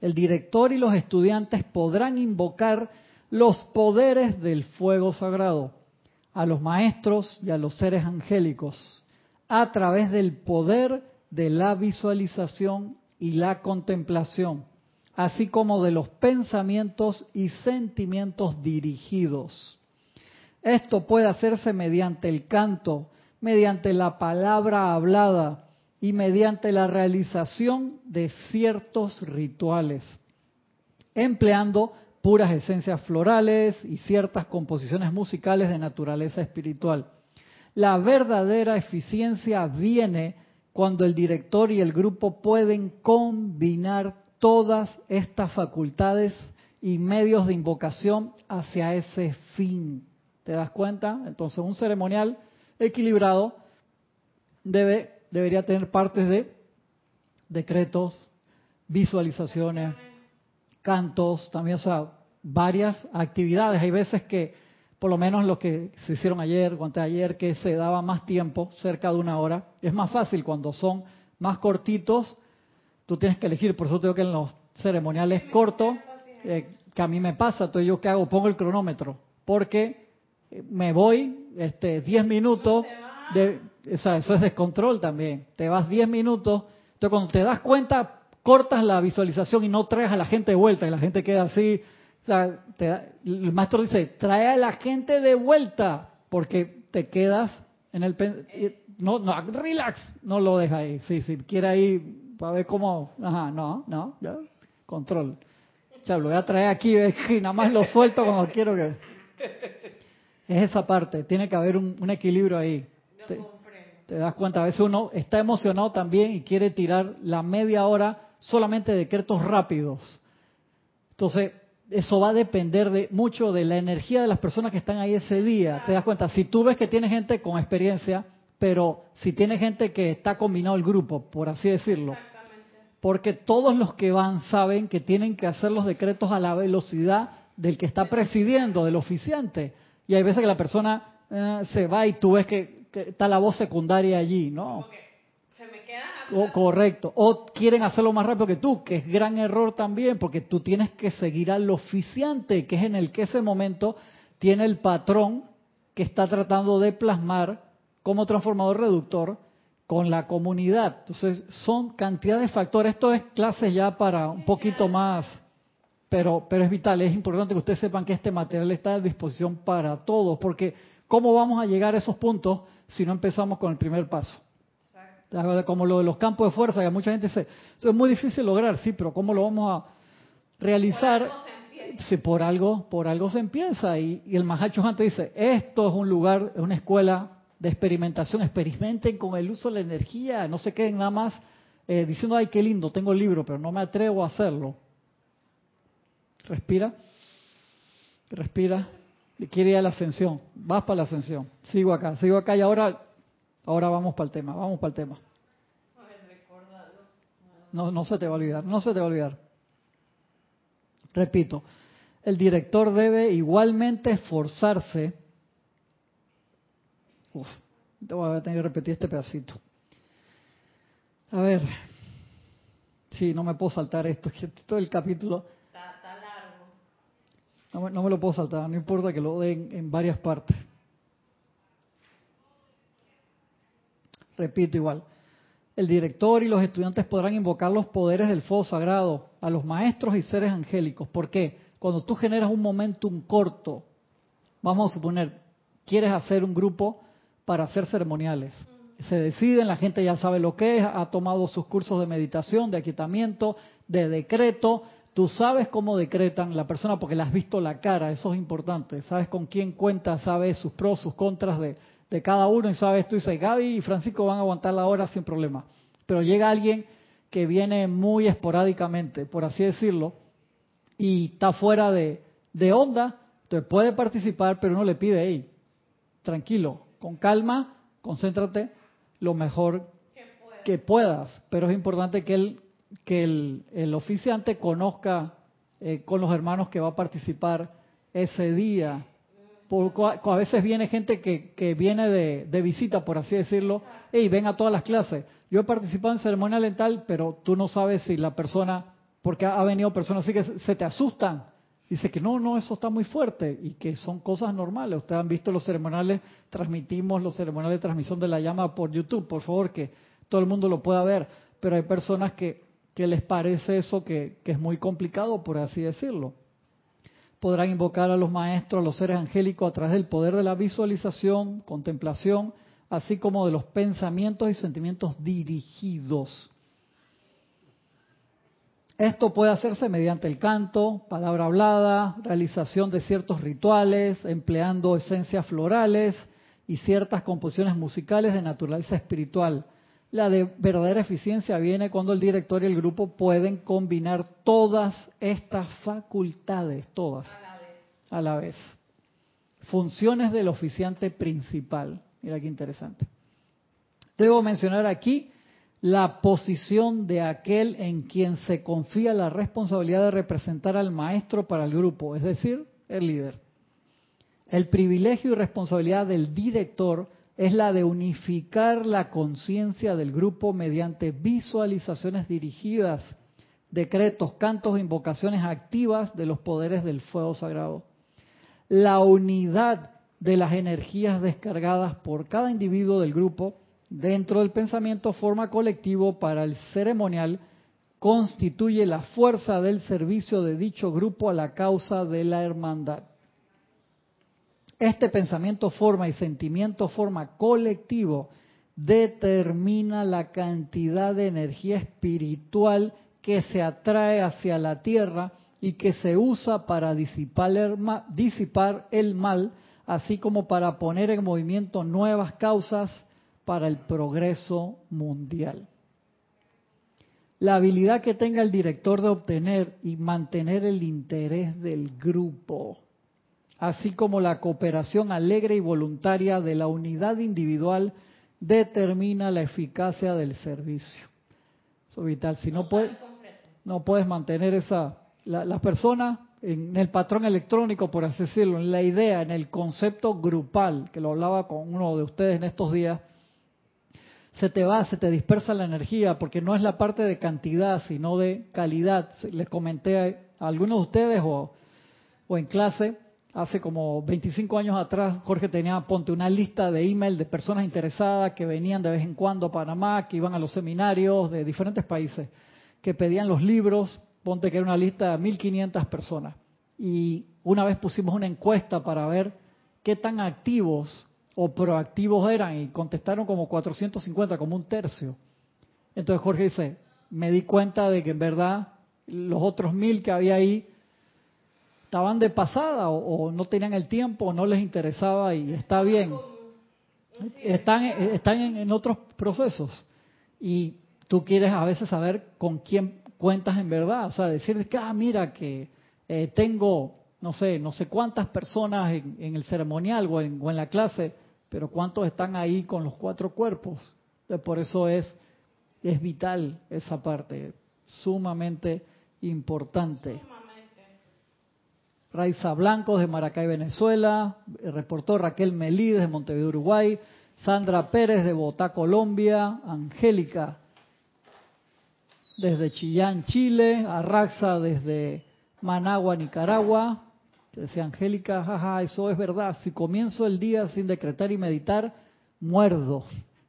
El director y los estudiantes podrán invocar los poderes del fuego sagrado, a los maestros y a los seres angélicos, a través del poder de la visualización y la contemplación, así como de los pensamientos y sentimientos dirigidos. Esto puede hacerse mediante el canto, mediante la palabra hablada y mediante la realización de ciertos rituales, empleando puras esencias florales y ciertas composiciones musicales de naturaleza espiritual. La verdadera eficiencia viene cuando el director y el grupo pueden combinar todas estas facultades y medios de invocación hacia ese fin. ¿Te das cuenta? Entonces un ceremonial equilibrado debe, debería tener partes de decretos, visualizaciones, cantos, también, o sea, varias actividades. Hay veces que por lo menos lo que se hicieron ayer o ayer, que se daba más tiempo, cerca de una hora. Es más fácil cuando son más cortitos, tú tienes que elegir, por eso tengo que en los ceremoniales cortos, eh, que a mí me pasa, entonces yo qué hago, pongo el cronómetro, porque me voy este 10 minutos, de, o sea, eso es descontrol también, te vas 10 minutos, entonces cuando te das cuenta, cortas la visualización y no traes a la gente de vuelta y la gente queda así, o sea, el maestro dice, trae a la gente de vuelta, porque te quedas en el... No, no, relax, no lo deja ahí. Sí, si quiere ahí, para ver cómo... Ajá, no, no, ya, control. O sea, lo voy a traer aquí y nada más lo suelto cuando quiero que... Es esa parte, tiene que haber un, equilibrio ahí. Te, te, das cuenta, a veces uno está emocionado también y quiere tirar la media hora solamente de decretos rápidos. Entonces, eso va a depender de mucho de la energía de las personas que están ahí ese día. Te das cuenta, si tú ves que tiene gente con experiencia, pero si tiene gente que está combinado el grupo, por así decirlo. Porque todos los que van saben que tienen que hacer los decretos a la velocidad del que está presidiendo, del oficiante. Y hay veces que la persona eh, se va y tú ves que, está la voz secundaria allí, ¿no? Queda correcto. O quieren hacerlo más rápido que tú, que es gran error también, porque tú tienes que seguir al oficiante, que es en el que ese momento tiene el patrón que está tratando de plasmar como transformador reductor con la comunidad. Entonces, son cantidad de factores. Esto es clase ya para un poquito más, pero, pero es vital, es importante que ustedes sepan que este material está a disposición para todos, porque ¿cómo vamos a llegar a esos puntos si no empezamos con el primer paso? Como lo de los campos de fuerza, que mucha gente dice, eso es muy difícil lograr, sí, pero ¿cómo lo vamos a realizar? Si por algo, por algo se empieza. Y, y el Mahacho antes dice, esto es un lugar, es una escuela de experimentación, experimenten con el uso de la energía, no se queden nada más eh, diciendo, ay, qué lindo, tengo el libro, pero no me atrevo a hacerlo. Respira, respira, quiere ir a la ascensión, vas para la ascensión, sigo acá, sigo acá y ahora, ahora vamos para el tema, vamos para el tema. No, no se te va a olvidar, no se te va a olvidar. Repito, el director debe igualmente esforzarse Uf, voy a tener que repetir este pedacito. A ver. Sí, no me puedo saltar esto. Todo el capítulo. Está, largo. No, me lo puedo saltar, no importa que lo den en varias partes. Repito igual. El director y los estudiantes podrán invocar los poderes del fuego sagrado a los maestros y seres angélicos. ¿Por qué? Cuando tú generas un momentum corto, vamos a suponer, quieres hacer un grupo para hacer ceremoniales. Se deciden, la gente ya sabe lo que es, ha tomado sus cursos de meditación, de aquietamiento, de decreto. Tú sabes cómo decretan la persona porque le has visto la cara, eso es importante. Sabes con quién cuenta, sabes sus pros, sus contras de, de cada uno y sabes, tú dices, Gaby y Francisco van a aguantar la hora sin problema. Pero llega alguien que viene muy esporádicamente, por así decirlo, y está fuera de, de onda, entonces puede participar, pero uno le pide, ahí, tranquilo, con calma, concéntrate lo mejor que, puedas. Pero es importante que el, que el, oficiante conozca eh, con los hermanos que va a participar ese día. Porque a veces viene gente que, que viene de, visita, por así decirlo, y ven a todas las clases. Yo he participado en ceremonia lental, pero tú no sabes si la persona, porque ha venido personas así que se te asustan Dice que no, no, eso está muy fuerte y que son cosas normales. Ustedes han visto los ceremoniales, transmitimos los ceremoniales de transmisión de la llama por YouTube, por favor, que todo el mundo lo pueda ver. Pero hay personas que, que les parece eso que, que es muy complicado, por así decirlo. Podrán invocar a los maestros, a los seres angélicos a través del poder de la visualización, contemplación, así como de los pensamientos y sentimientos dirigidos. Esto puede hacerse mediante el canto, palabra hablada, realización de ciertos rituales, empleando esencias florales y ciertas composiciones musicales de naturaleza espiritual. La de verdadera eficiencia viene cuando el director y el grupo pueden combinar todas estas facultades, todas, a la vez. Funciones del oficiante principal. Mira qué interesante. Debo mencionar aquí la posición de aquel en quien se confía la responsabilidad de representar al maestro para el grupo, es decir, el líder. El privilegio y responsabilidad del director es la de unificar la conciencia del grupo mediante visualizaciones dirigidas, decretos, cantos e invocaciones activas de los poderes del fuego sagrado. La unidad de las energías descargadas por cada individuo del grupo dentro del pensamiento forma colectivo para el ceremonial constituye la fuerza del servicio de dicho grupo a la causa de la hermandad. Este pensamiento forma y sentimiento forma colectivo determina la cantidad de energía espiritual que se atrae hacia la tierra y que se usa para disipar el mal así como para poner en movimiento nuevas causas para el progreso mundial. La habilidad que tenga el director de obtener y mantener el interés del grupo, así como la cooperación alegre y voluntaria de la unidad individual, determina la eficacia del servicio. Eso es vital. Si no puedes, no puedes mantener esa, la, la persona en el patrón electrónico, por así decirlo, en la idea, en el concepto grupal, que lo hablaba con uno de ustedes en estos días, se te va, se te dispersa la energía, porque no es la parte de cantidad, sino de calidad. Les comenté a algunos de ustedes o, o en clase, hace como 25 años atrás, Jorge tenía, ponte una lista de email de personas interesadas que venían de vez en cuando a Panamá, que iban a los seminarios de diferentes países, que pedían los libros, ponte que era una lista de 1500 personas. Y una vez pusimos una encuesta para ver qué tan activos o proactivos eran y contestaron como 450, como un tercio. Entonces Jorge dice, me di cuenta de que en verdad los otros mil que había ahí estaban de pasada o, no tenían el tiempo o no les interesaba y está bien. Están, están en, otros procesos y tú quieres a veces saber con quién cuentas en verdad, o sea, decir que, ah, mira que eh, tengo, no sé, no sé cuántas personas en, el ceremonial o en, o en la clase, pero cuántos están ahí con los cuatro cuerpos. por eso es, es vital esa parte, sumamente importante. Raiza Blancos de Maracay, Venezuela, reportó Raquel Melí de Montevideo, Uruguay, Sandra Pérez de Bogotá, Colombia, Angélica desde Chillán, Chile, Arraxa desde Managua, Nicaragua, decía Angélica, jaja, eso es verdad. Si comienzo el día sin decretar y meditar, muerdo.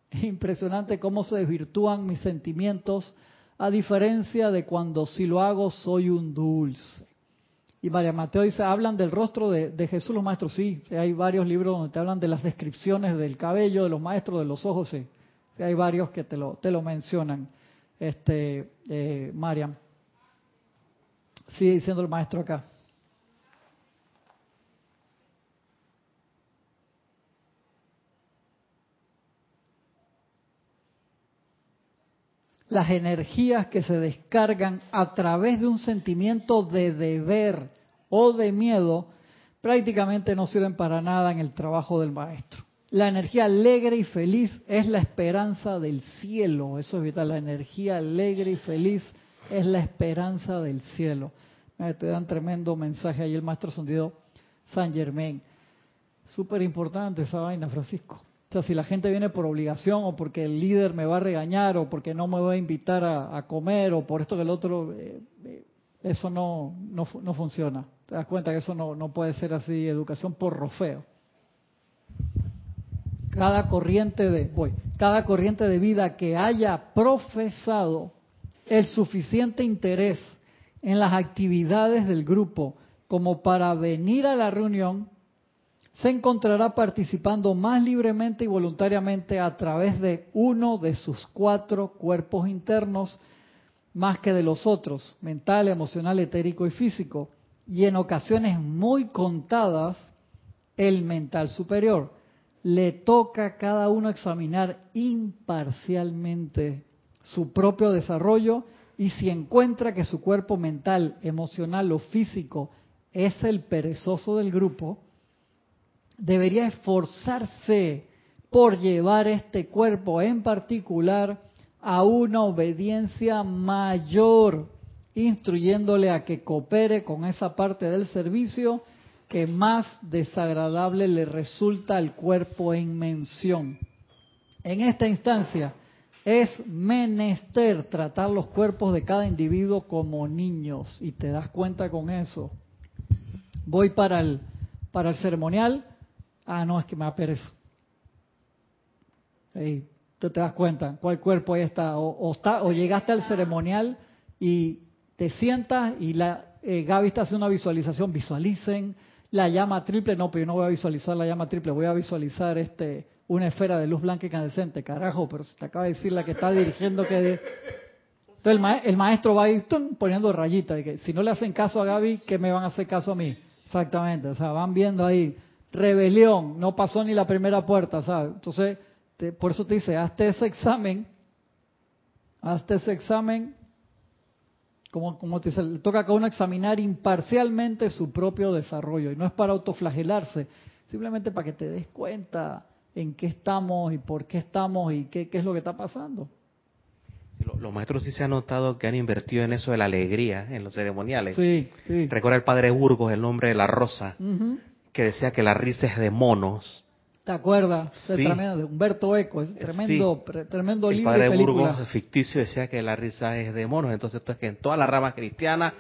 Es impresionante cómo se desvirtúan mis sentimientos, a diferencia de cuando si lo hago soy un dulce. Y María Mateo dice, hablan del rostro de, Jesús los maestros. Sí, hay varios libros donde te hablan de las descripciones del cabello de los maestros, de los ojos, sí. hay varios que te lo, te lo mencionan, este, eh. Sigue diciendo el maestro acá. las energías que se descargan a través de un sentimiento de deber o de miedo prácticamente no sirven para nada en el trabajo del maestro. La energía alegre y feliz es la esperanza del cielo, eso es vital, la energía alegre y feliz es la esperanza del cielo. Te dan tremendo mensaje ahí el maestro sentido San Germain. Súper importante esa vaina, Francisco. O sea, si la gente viene por obligación o porque el líder me va a regañar o porque no me va a invitar a, comer o por esto que el otro, eh, eh, eso no, no, no, funciona. Te das cuenta que eso no, no puede ser así, educación por rofeo. Cada corriente de, voy, cada corriente de vida que haya profesado el suficiente interés en las actividades del grupo como para venir a la reunión se encontrará participando más libremente y voluntariamente a través de uno de sus cuatro cuerpos internos más que de los otros, mental, emocional, etérico y físico, y en ocasiones muy contadas, el mental superior. Le toca a cada uno examinar imparcialmente su propio desarrollo y si encuentra que su cuerpo mental, emocional o físico es el perezoso del grupo, debería esforzarse por llevar este cuerpo en particular a una obediencia mayor, instruyéndole a que coopere con esa parte del servicio que más desagradable le resulta al cuerpo en mención. En esta instancia es menester tratar los cuerpos de cada individuo como niños y te das cuenta con eso. Voy para el, para el ceremonial Ah, no, es que me da pereza. tú te das cuenta cuál cuerpo ahí está. O, está. o llegaste al ceremonial y te sientas y la eh, Gaby está haciendo una visualización. Visualicen la llama triple. No, pero yo no voy a visualizar la llama triple. Voy a visualizar este una esfera de luz blanca y candescente. Carajo, pero te acaba de decir la que está dirigiendo que... Entonces el, maestro va a ir poniendo rayita de que si no le hacen caso a Gaby, ¿qué me van a hacer caso a mí? Exactamente, o sea, van viendo ahí rebelión, no pasó ni la primera puerta, ¿sabes? Entonces, por eso te dice, hazte ese examen, hazte ese examen, como, como te toca a cada uno examinar imparcialmente su propio desarrollo, y no es para autoflagelarse, simplemente para que te des cuenta en qué estamos y por qué estamos y qué, qué es lo que está pasando. los maestros sí se han notado que han invertido en eso de la alegría, en los ceremoniales. Sí, sí. Recuerda el padre Burgos, el nombre de la rosa, que decía que la risa es de monos. ¿Te acuerdas? Sí. de Humberto Eco, es tremendo, tremendo libro el padre Burgos ficticio decía que la risa es de monos, entonces esto es que en toda la rama cristiana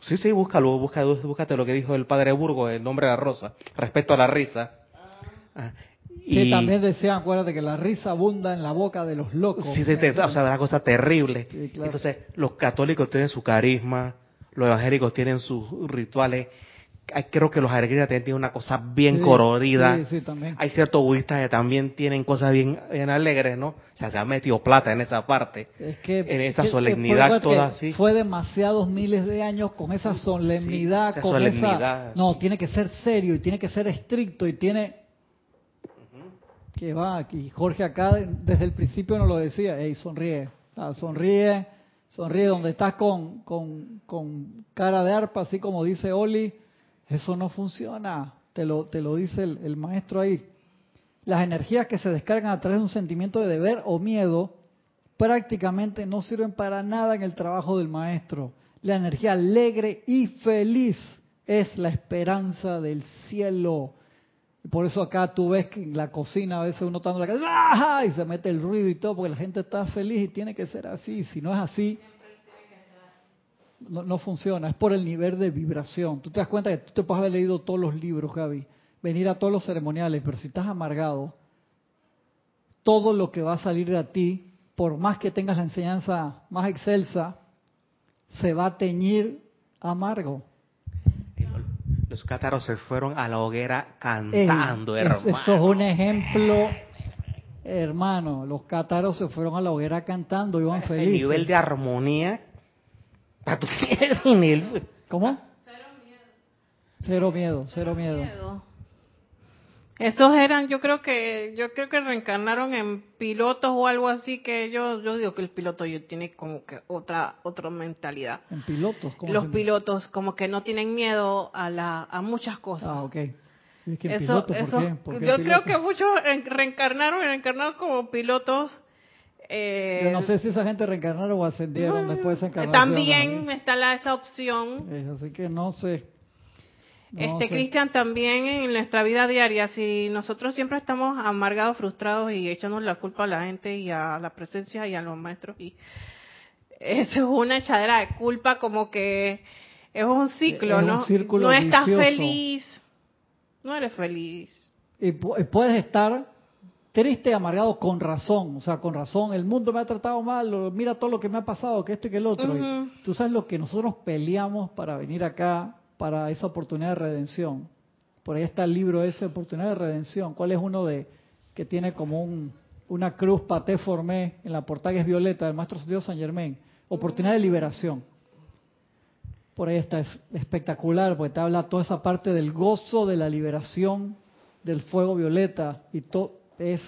Sí, sí, búscalo, búscate, búscate lo que dijo el padre Burgos, el nombre de la rosa, respecto a la risa. Ah. Que también decían, acuérdate, que la risa abunda en la boca de los locos. Sí, sí, o sea, una cosa terrible. Entonces, los católicos tienen su carisma, los evangélicos tienen sus rituales. Creo que los alegrías tienen una cosa bien colorida. Sí, también. Hay ciertos budistas que también tienen cosas bien, alegres, ¿no? O sea, se ha metido plata en esa parte. Es que, en esa solemnidad toda así. Fue demasiados miles de años con esa solemnidad, con solemnidad, esa... No, tiene que ser serio y tiene que ser estricto y tiene que va aquí. Jorge acá desde el principio nos lo decía, hey, sonríe, ah, sonríe, sonríe donde estás con, con, con, cara de arpa, así como dice Oli, eso no funciona, te lo, te lo dice el, el maestro ahí. Las energías que se descargan a través de un sentimiento de deber o miedo prácticamente no sirven para nada en el trabajo del maestro. La energía alegre y feliz es la esperanza del cielo por eso acá tú ves que en la cocina a veces uno está en la casa y se mete el ruido y todo, porque la gente está feliz y tiene que ser así. Si no es así, no, no, funciona. Es por el nivel de vibración. Tú te das cuenta que tú te puedes haber leído todos los libros, Gaby, venir a todos los ceremoniales, pero si estás amargado, todo lo que va a salir de ti, por más que tengas la enseñanza más excelsa, se va a teñir amargo. Los cátaros se fueron a la hoguera cantando, hermano. Eso es un ejemplo, hermano. Los cátaros se fueron a la hoguera cantando, iban felices. El nivel de armonía. ¿Cómo? Cero miedo. Cero miedo, cero miedo. Esos eran, yo creo que, yo creo que reencarnaron en pilotos o algo así que yo, yo digo que el piloto yo tiene como que otra, otra mentalidad. ¿En pilotos? Los pilotos como que no tienen miedo a la, a muchas cosas. Ah, ok. eso, yo creo que muchos reencarnaron, reencarnaron como pilotos. Eh, yo no sé si esa gente reencarnaron o ascendieron después de esa encarnación. También está la, esa opción. así que no sé este Cristian, también en nuestra vida diaria, si nosotros siempre estamos amargados, frustrados y echándonos la culpa a la gente y a la presencia y a los maestros, y eso es una echadera de culpa, como que es un ciclo, ¿no? no estás feliz, no eres feliz. Y puedes estar triste, amargado con razón, o sea, con razón, el mundo me ha tratado mal, mira todo lo que me ha pasado, que esto y que el otro. tú sabes lo que nosotros peleamos para venir acá para esa oportunidad de redención. Por ahí está el libro ese, Oportunidad de Redención. ¿Cuál es uno de que tiene como un, una cruz paté formé en la portada que es violeta del Maestro Dios San Germain? Oportunidad de liberación. Por ahí está, es espectacular, porque te habla toda esa parte del gozo de la liberación del fuego violeta y todo es,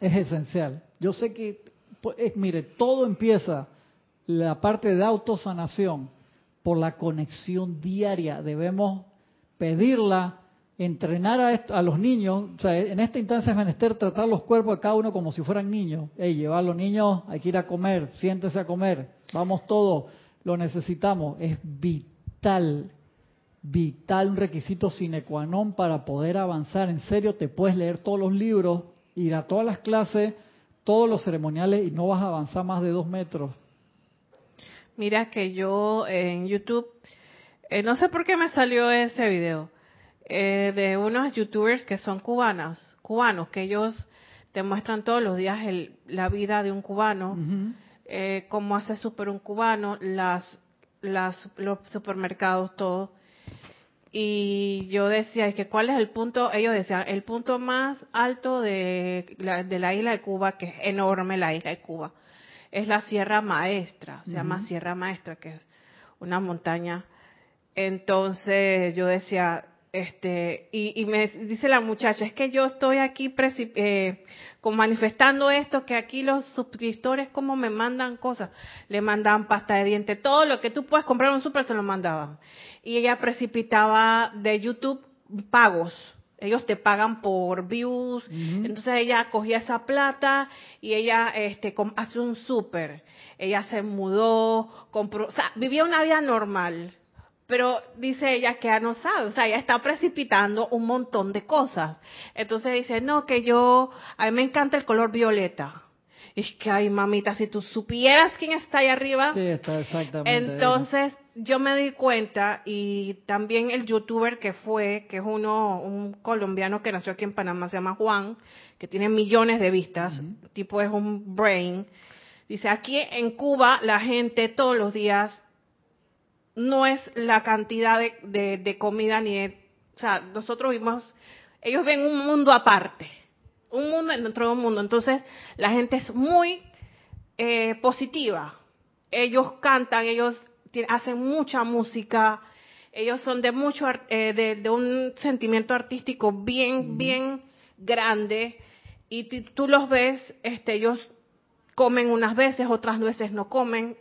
es esencial. Yo sé que, pues, mire, todo empieza la parte de autosanación por la conexión diaria. Debemos pedirla, entrenar a, a los niños. En esta instancia es menester tratar los cuerpos de cada uno como si fueran niños. Hey, llevar a los niños, hay que ir a comer, siéntese a comer, vamos todos, lo necesitamos. Es vital, vital, un requisito sine qua non para poder avanzar. En serio, te puedes leer todos los libros, ir a todas las clases, todos los ceremoniales y no vas a avanzar más de dos metros Mira que yo en YouTube, eh, no sé por qué me salió ese video, eh, de unos youtubers que son cubanos, cubanos, que ellos te muestran todos los días la vida de un cubano, eh, cómo hace súper un cubano, las, las, los supermercados, todo. Y yo decía, es que cuál es el punto, ellos decían, el punto más alto de de la isla de Cuba, que es enorme la isla de Cuba es la Sierra Maestra, se llama Sierra Maestra, que es una montaña. Entonces yo decía, este, y, me dice la muchacha, es que yo estoy aquí eh, con manifestando esto, que aquí los suscriptores como me mandan cosas, le mandaban pasta de diente, todo lo que tú puedes comprar en un super se lo mandaban. Y ella precipitaba de YouTube pagos, ellos te pagan por views, entonces ella cogía esa plata y ella este, hace un súper, ella se mudó, compró, o sea, vivía una vida normal pero dice ella que ya no sabe, o sea, ella está precipitando un montón de cosas. Entonces dice, no, que yo, a mí me encanta el color violeta. Y es que, ay, mamita, si tú supieras quién está ahí arriba. Sí, está exactamente. Entonces, yo me di cuenta, y también el youtuber que fue, que es uno, un colombiano que nació aquí en Panamá, se llama Juan, que tiene millones de vistas, tipo es un brain. Dice, aquí en Cuba la gente todos los días no es la cantidad de, comida ni de, o sea, nosotros vimos, ellos ven un mundo aparte, un mundo dentro de un mundo. Entonces, la gente es muy eh, positiva. Ellos cantan, ellos hacen mucha música, ellos son de mucho, eh, de, un sentimiento artístico bien, bien grande. Y tú los ves, este, ellos comen unas veces, otras veces no comen,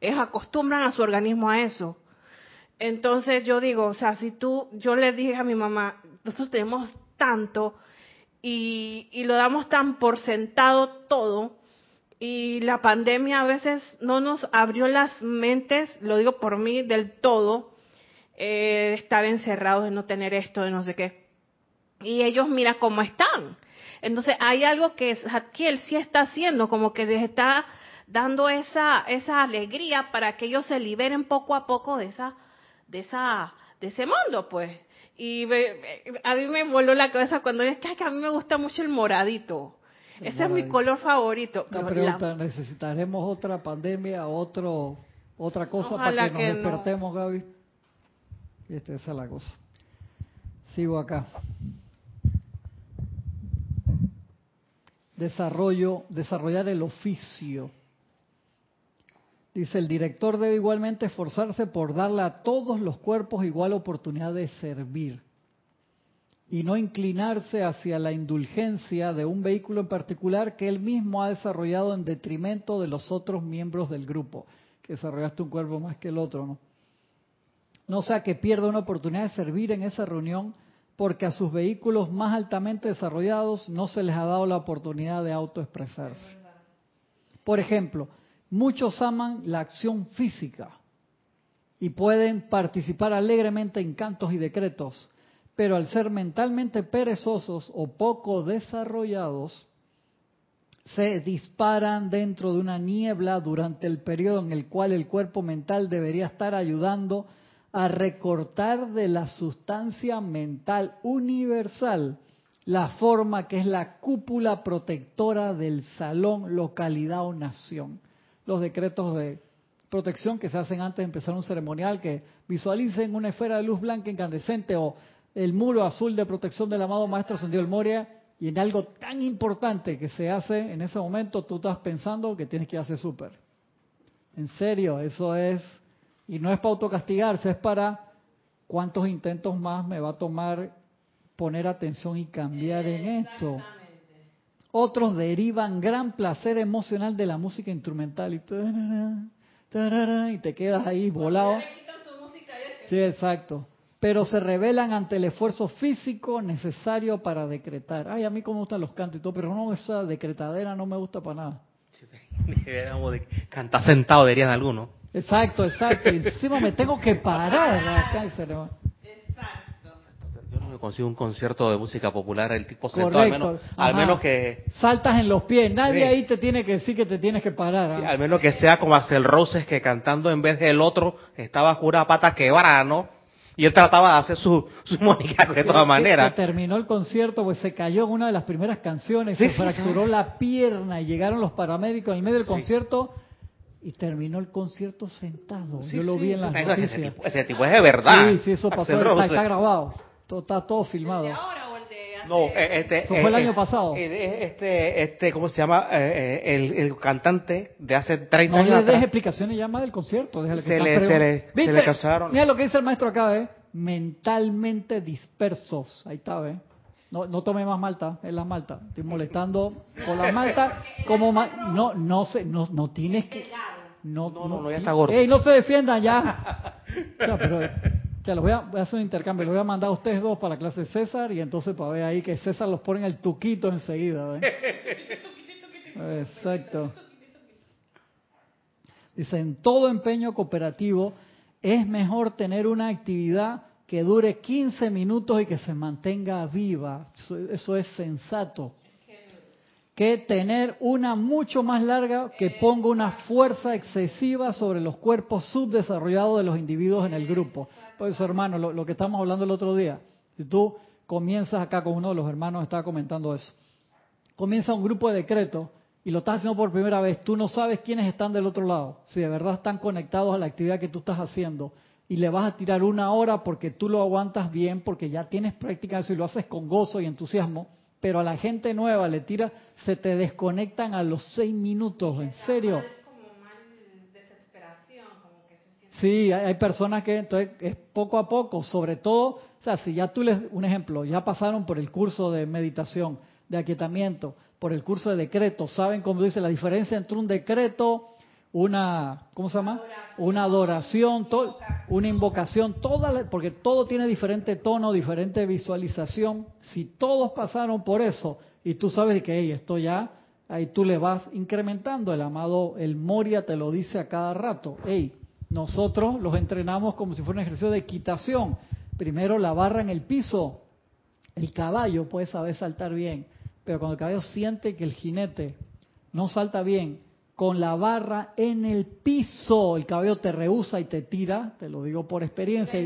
ellos acostumbran a su organismo a eso. Entonces yo digo, o sea, si tú, yo le dije a mi mamá, nosotros tenemos tanto y, y lo damos tan por sentado todo, y la pandemia a veces no nos abrió las mentes, lo digo por mí, del todo, eh, estar encerrados, de no tener esto, de no sé qué. Y ellos mira cómo están. Entonces hay algo que él sí está haciendo, como que les está dando esa, esa alegría para que ellos se liberen poco a poco de esa, de esa, de ese mundo, pues. Y a mí me voló la cabeza cuando es que, a mí me gusta mucho el moradito. Ese es mi color favorito. Una pregunta, ¿necesitaremos otra pandemia, otro, otra cosa para que, nos despertemos, Gaby? Esta, esa es la cosa. Sigo acá. Desarrollo, desarrollar el oficio. Dice, el director debe igualmente esforzarse por darle a todos los cuerpos igual oportunidad de servir y no inclinarse hacia la indulgencia de un vehículo en particular que él mismo ha desarrollado en detrimento de los otros miembros del grupo, que desarrollaste un cuerpo más que el otro, ¿no? No sea que pierda una oportunidad de servir en esa reunión porque a sus vehículos más altamente desarrollados no se les ha dado la oportunidad de autoexpresarse. Por ejemplo, Muchos aman la acción física y pueden participar alegremente en cantos y decretos, pero al ser mentalmente perezosos o poco desarrollados, se disparan dentro de una niebla durante el periodo en el cual el cuerpo mental debería estar ayudando a recortar de la sustancia mental universal la forma que es la cúpula protectora del salón, localidad o nación. Los decretos de protección que se hacen antes de empezar un ceremonial, que visualicen una esfera de luz blanca incandescente o el muro azul de protección del amado Maestro Ascendido del Moria, y en algo tan importante que se hace en ese momento, tú estás pensando que tienes que hacer súper. En serio, eso es, y no es para autocastigarse, es para cuántos intentos más me va a tomar poner atención y cambiar en esto. Otros derivan gran placer emocional de la música instrumental y, y te quedas ahí volado. Sí, exacto. Pero se revelan ante el esfuerzo físico necesario para decretar. Ay, a mí como me gustan los cantos y todo, pero no, esa decretadera no me gusta para nada. Cantar sentado, dirían algunos. Exacto, exacto. Y encima me tengo que parar acá y se consigo un concierto de música popular, el tipo sentado, al menos, al menos que... Saltas en los pies, nadie ahí te tiene que decir que te tienes que parar. ¿ah? al menos que sea como el Roses, que cantando en vez del otro estaba jura pata quebrada, ¿no? Y él trataba de hacer su, su de todas maneras. terminó el concierto, pues se cayó en una de las primeras canciones, se fracturó la pierna y llegaron los paramédicos en el medio del concierto y terminó el concierto sentado. Yo lo vi en las noticias. Ese tipo, es de verdad. Sí, sí, eso pasó, está grabado. Todo, está todo filmado. ¿El de ahora No, eh, este, Eso fue el eh, año pasado. Eh, este, este, ¿cómo se llama? el, el, cantante de hace 30 años. No le des explicaciones ya más del concierto. Déjale que se, le, se, le, se le casaron. Mira lo que dice el maestro acá, ¿eh? mentalmente dispersos. Ahí está, ¿eh? No, no tome más malta, es la malta. Estoy molestando con la malta. Como no, no sé, no, no tienes que. No, no, no, ya está gordo. ¡Ey, no se defiendan ya! Ya, pero, ya, los voy a, voy a hacer un intercambio. Los voy a mandar a ustedes dos para la clase de César y entonces para ver ahí que César los pone en el tuquito enseguida. Exacto. Dice, en todo empeño cooperativo es mejor tener una actividad que dure 15 minutos y que se mantenga viva. Eso, es sensato. Que tener una mucho más larga que ponga una fuerza excesiva sobre los cuerpos subdesarrollados de los individuos en el grupo. Por eso, hermano, lo, lo que estamos hablando el otro día, si tú comienzas acá con uno de los hermanos, estaba comentando eso, comienza un grupo de decretos y lo estás haciendo por primera vez, tú no sabes quiénes están del otro lado, si de verdad están conectados a la actividad que tú estás haciendo y le vas a tirar una hora porque tú lo aguantas bien, porque ya tienes práctica eso y lo haces con gozo y entusiasmo, pero a la gente nueva le tira, se te desconectan a los seis minutos, en serio. Sí, hay personas que entonces es poco a poco, sobre todo, o sea, si ya tú les, un ejemplo, ya pasaron por el curso de meditación, de aquietamiento, por el curso de decreto, saben cómo dice la diferencia entre un decreto, una, ¿cómo se llama? Una adoración, una invocación, toda, porque todo tiene diferente tono, diferente visualización. Si todos pasaron por eso y tú sabes que hey, esto ya, ahí tú le vas incrementando. El amado, el Moria te lo dice a cada rato. Hey, nosotros los entrenamos como si fuera un ejercicio de equitación. Primero la barra en el piso. El caballo puede saber saltar bien, pero cuando el caballo siente que el jinete no salta bien, con la barra en el piso. El cabello te rehúsa y te tira, te lo digo por experiencia.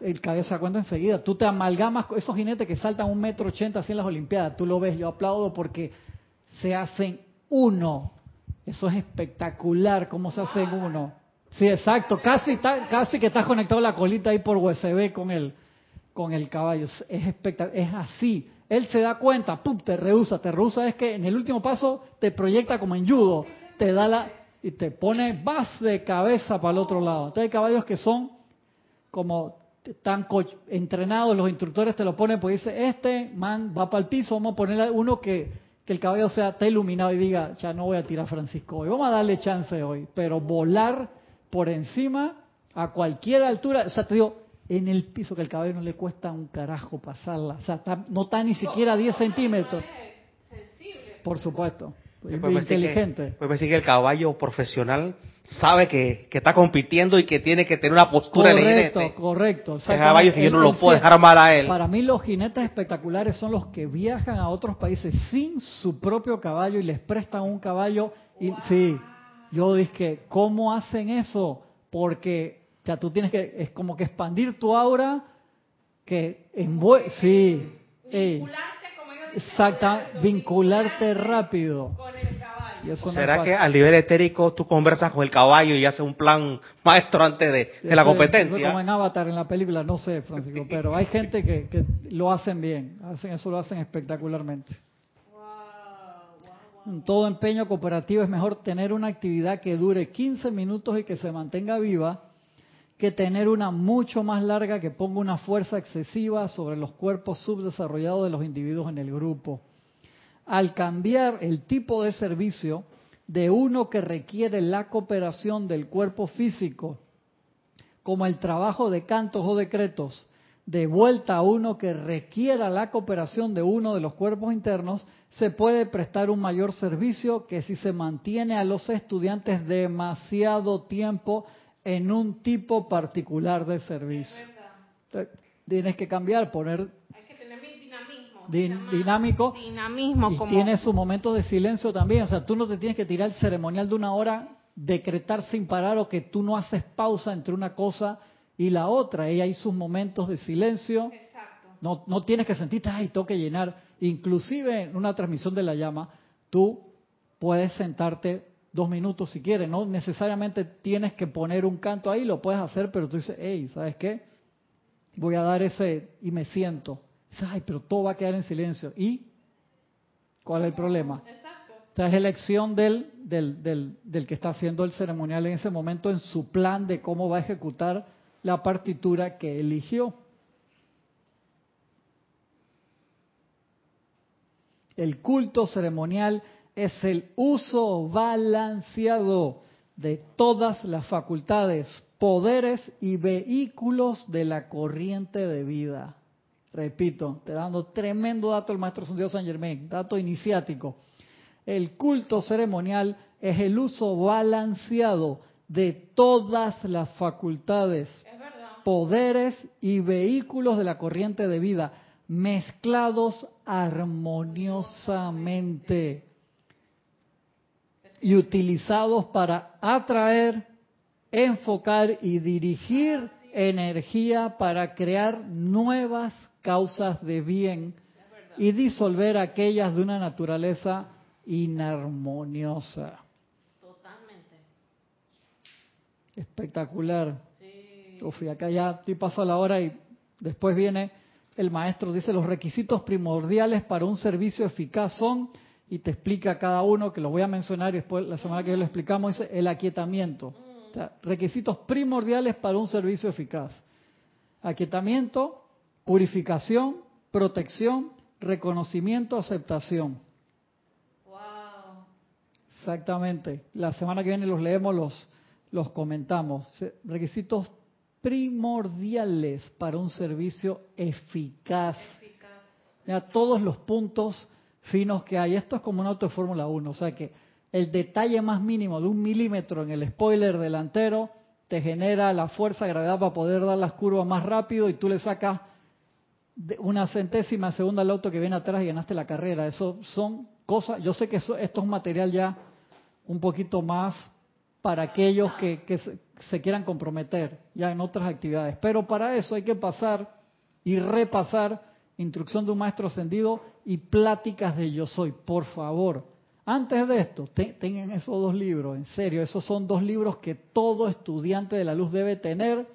El cabello se da cuenta enseguida. Tú te amalgamas con esos jinetes que saltan un metro ochenta así en las Olimpiadas. Tú lo ves, yo aplaudo porque se hacen uno. Eso es espectacular, cómo se hacen uno. Sí, exacto. Casi, casi que estás conectado la colita ahí por USB con el, con el caballo. Es espectacular. Es así. Él se da cuenta, ¡pum! te rehúsa. Te rehúsa es que en el último paso te proyecta como en judo, te da la y te pone vas de cabeza para el otro lado. Entonces hay caballos que son como tan entrenados, los instructores te lo ponen, pues dice, este man va para el piso, vamos a poner uno que, que el caballo sea está iluminado y diga, ya no voy a tirar Francisco hoy, vamos a darle chance hoy, pero volar por encima a cualquier altura, o sea, te digo, en el piso que el caballo no le cuesta un carajo pasarla. O sea, no está ni siquiera a 10 centímetros. Por supuesto. Pues inteligente. Pues decir que el caballo profesional sabe que, está compitiendo y que tiene que tener una postura correcto, Correcto, correcto. caballo que yo no lo puedo dejar mal a él. Para mí los jinetes espectaculares son los que viajan a otros países sin su propio caballo y les prestan un caballo. Y, Sí, yo dije, ¿cómo hacen eso? Porque sea, tú tienes que, es como que expandir tu aura, que envuelve, sí, vincularte, como exacta, vincularte rápido. Con el caballo. ¿Será que al nivel etérico tú conversas con el caballo y haces un plan maestro antes de, la competencia? Eso como en Avatar en la película, no sé, Francisco, pero hay gente que, que lo hacen bien, hacen eso lo hacen espectacularmente. En todo empeño cooperativo es mejor tener una actividad que dure 15 minutos y que se mantenga viva que tener una mucho más larga que ponga una fuerza excesiva sobre los cuerpos subdesarrollados de los individuos en el grupo. Al cambiar el tipo de servicio de uno que requiere la cooperación del cuerpo físico, como el trabajo de cantos o decretos, de vuelta a uno que requiera la cooperación de uno de los cuerpos internos, se puede prestar un mayor servicio que si se mantiene a los estudiantes demasiado tiempo en un tipo particular de servicio. tienes que cambiar, poner dinámico. Dinamismo y tiene su momento de silencio también. O sea, tú no te tienes que tirar el ceremonial de una hora, decretar sin parar o que tú no haces pausa entre una cosa y la otra. Ella hay sus momentos de silencio. No, no tienes que sentirte, ay, tengo que llenar. Inclusive en una transmisión de la llama, tú puedes sentarte dos minutos si quieres. No necesariamente tienes que poner un canto ahí, lo puedes hacer, pero tú dices, hey, ¿sabes qué? Voy a dar ese y me siento. Dices, ay, pero todo va a quedar en silencio. ¿Y cuál es el problema? Exacto. O es elección del, del, del, del que está haciendo el ceremonial en ese momento, en su plan de cómo va a ejecutar la partitura que eligió. El culto ceremonial es el uso balanceado de todas las facultades, poderes y vehículos de la corriente de vida. Repito, te dando tremendo dato el maestro Santiago San Germain, dato iniciático. El culto ceremonial es el uso balanceado de todas las facultades, poderes y vehículos de la corriente de vida, mezclados armoniosamente y utilizados para atraer, enfocar y dirigir energía para crear nuevas causas de bien y disolver aquellas de una naturaleza inarmoniosa. Totalmente. Espectacular. Sí. acá ya estoy paso la hora y después viene el maestro, dice los requisitos primordiales para un servicio eficaz son, y te explica cada uno, que lo voy a mencionar y después la semana que yo lo explicamos, dice el aquietamiento. requisitos primordiales para un servicio eficaz. Aquietamiento, purificación, protección, reconocimiento, aceptación. Exactamente. La semana que viene los leemos, los, los comentamos. Requisitos primordiales para un servicio eficaz. eficaz. todos los puntos finos que hay. Esto es como un auto de Fórmula 1. O sea que el detalle más mínimo de un milímetro en el spoiler delantero te genera la fuerza de gravedad para poder dar las curvas más rápido y tú le sacas una centésima segunda al auto que viene atrás y ganaste la carrera. Eso son cosas, yo sé que esto es un material ya un poquito más para aquellos que, se, quieran comprometer ya en otras actividades. Pero para eso hay que pasar y repasar instrucción de un maestro ascendido y pláticas de yo soy, por favor. Antes de esto, tengan esos dos libros, en serio, esos son dos libros que todo estudiante de la luz debe tener,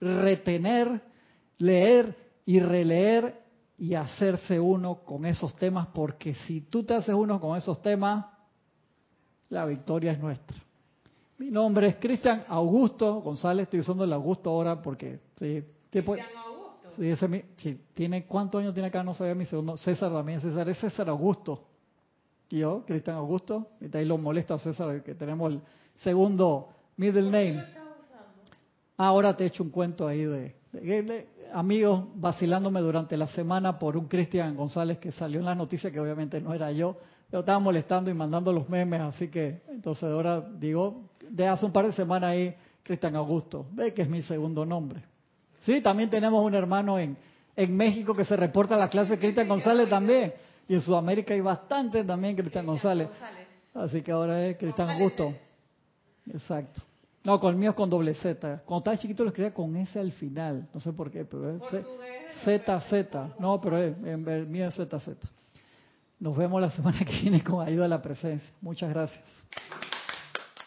retener, leer y releer y hacerse uno con esos temas, porque si tú te haces uno con esos temas, la victoria es nuestra. Mi nombre es Cristian Augusto González, estoy usando el Augusto ahora porque... Sí, Cristian Augusto. Sí, ese, sí, tiene, ¿Cuántos años tiene acá? No sabía mi segundo. César también, César es César Augusto. Y yo, Cristian Augusto, y ahí lo molesto a César que tenemos el segundo middle name. Ahora te he hecho un cuento ahí de, de, amigos vacilándome durante la semana por un Cristian González que salió en las noticias que obviamente no era yo yo estaba molestando y mandando los memes, así que entonces ahora digo, de hace un par de semanas ahí, Cristian Augusto, ve que es mi segundo nombre. Sí, también tenemos un hermano en, en México que se reporta a la clase Cristian González también. Y en Sudamérica hay bastante también Cristian González. Así que ahora es Cristian Augusto. Exacto. No, con el mío es con doble Z. Cuando estaba chiquito lo escribía con S al final. No sé por qué, pero es Z, Z. No, pero es, el mío es Z, Z. Nos vemos la semana que viene con ayuda a la presencia. Muchas gracias.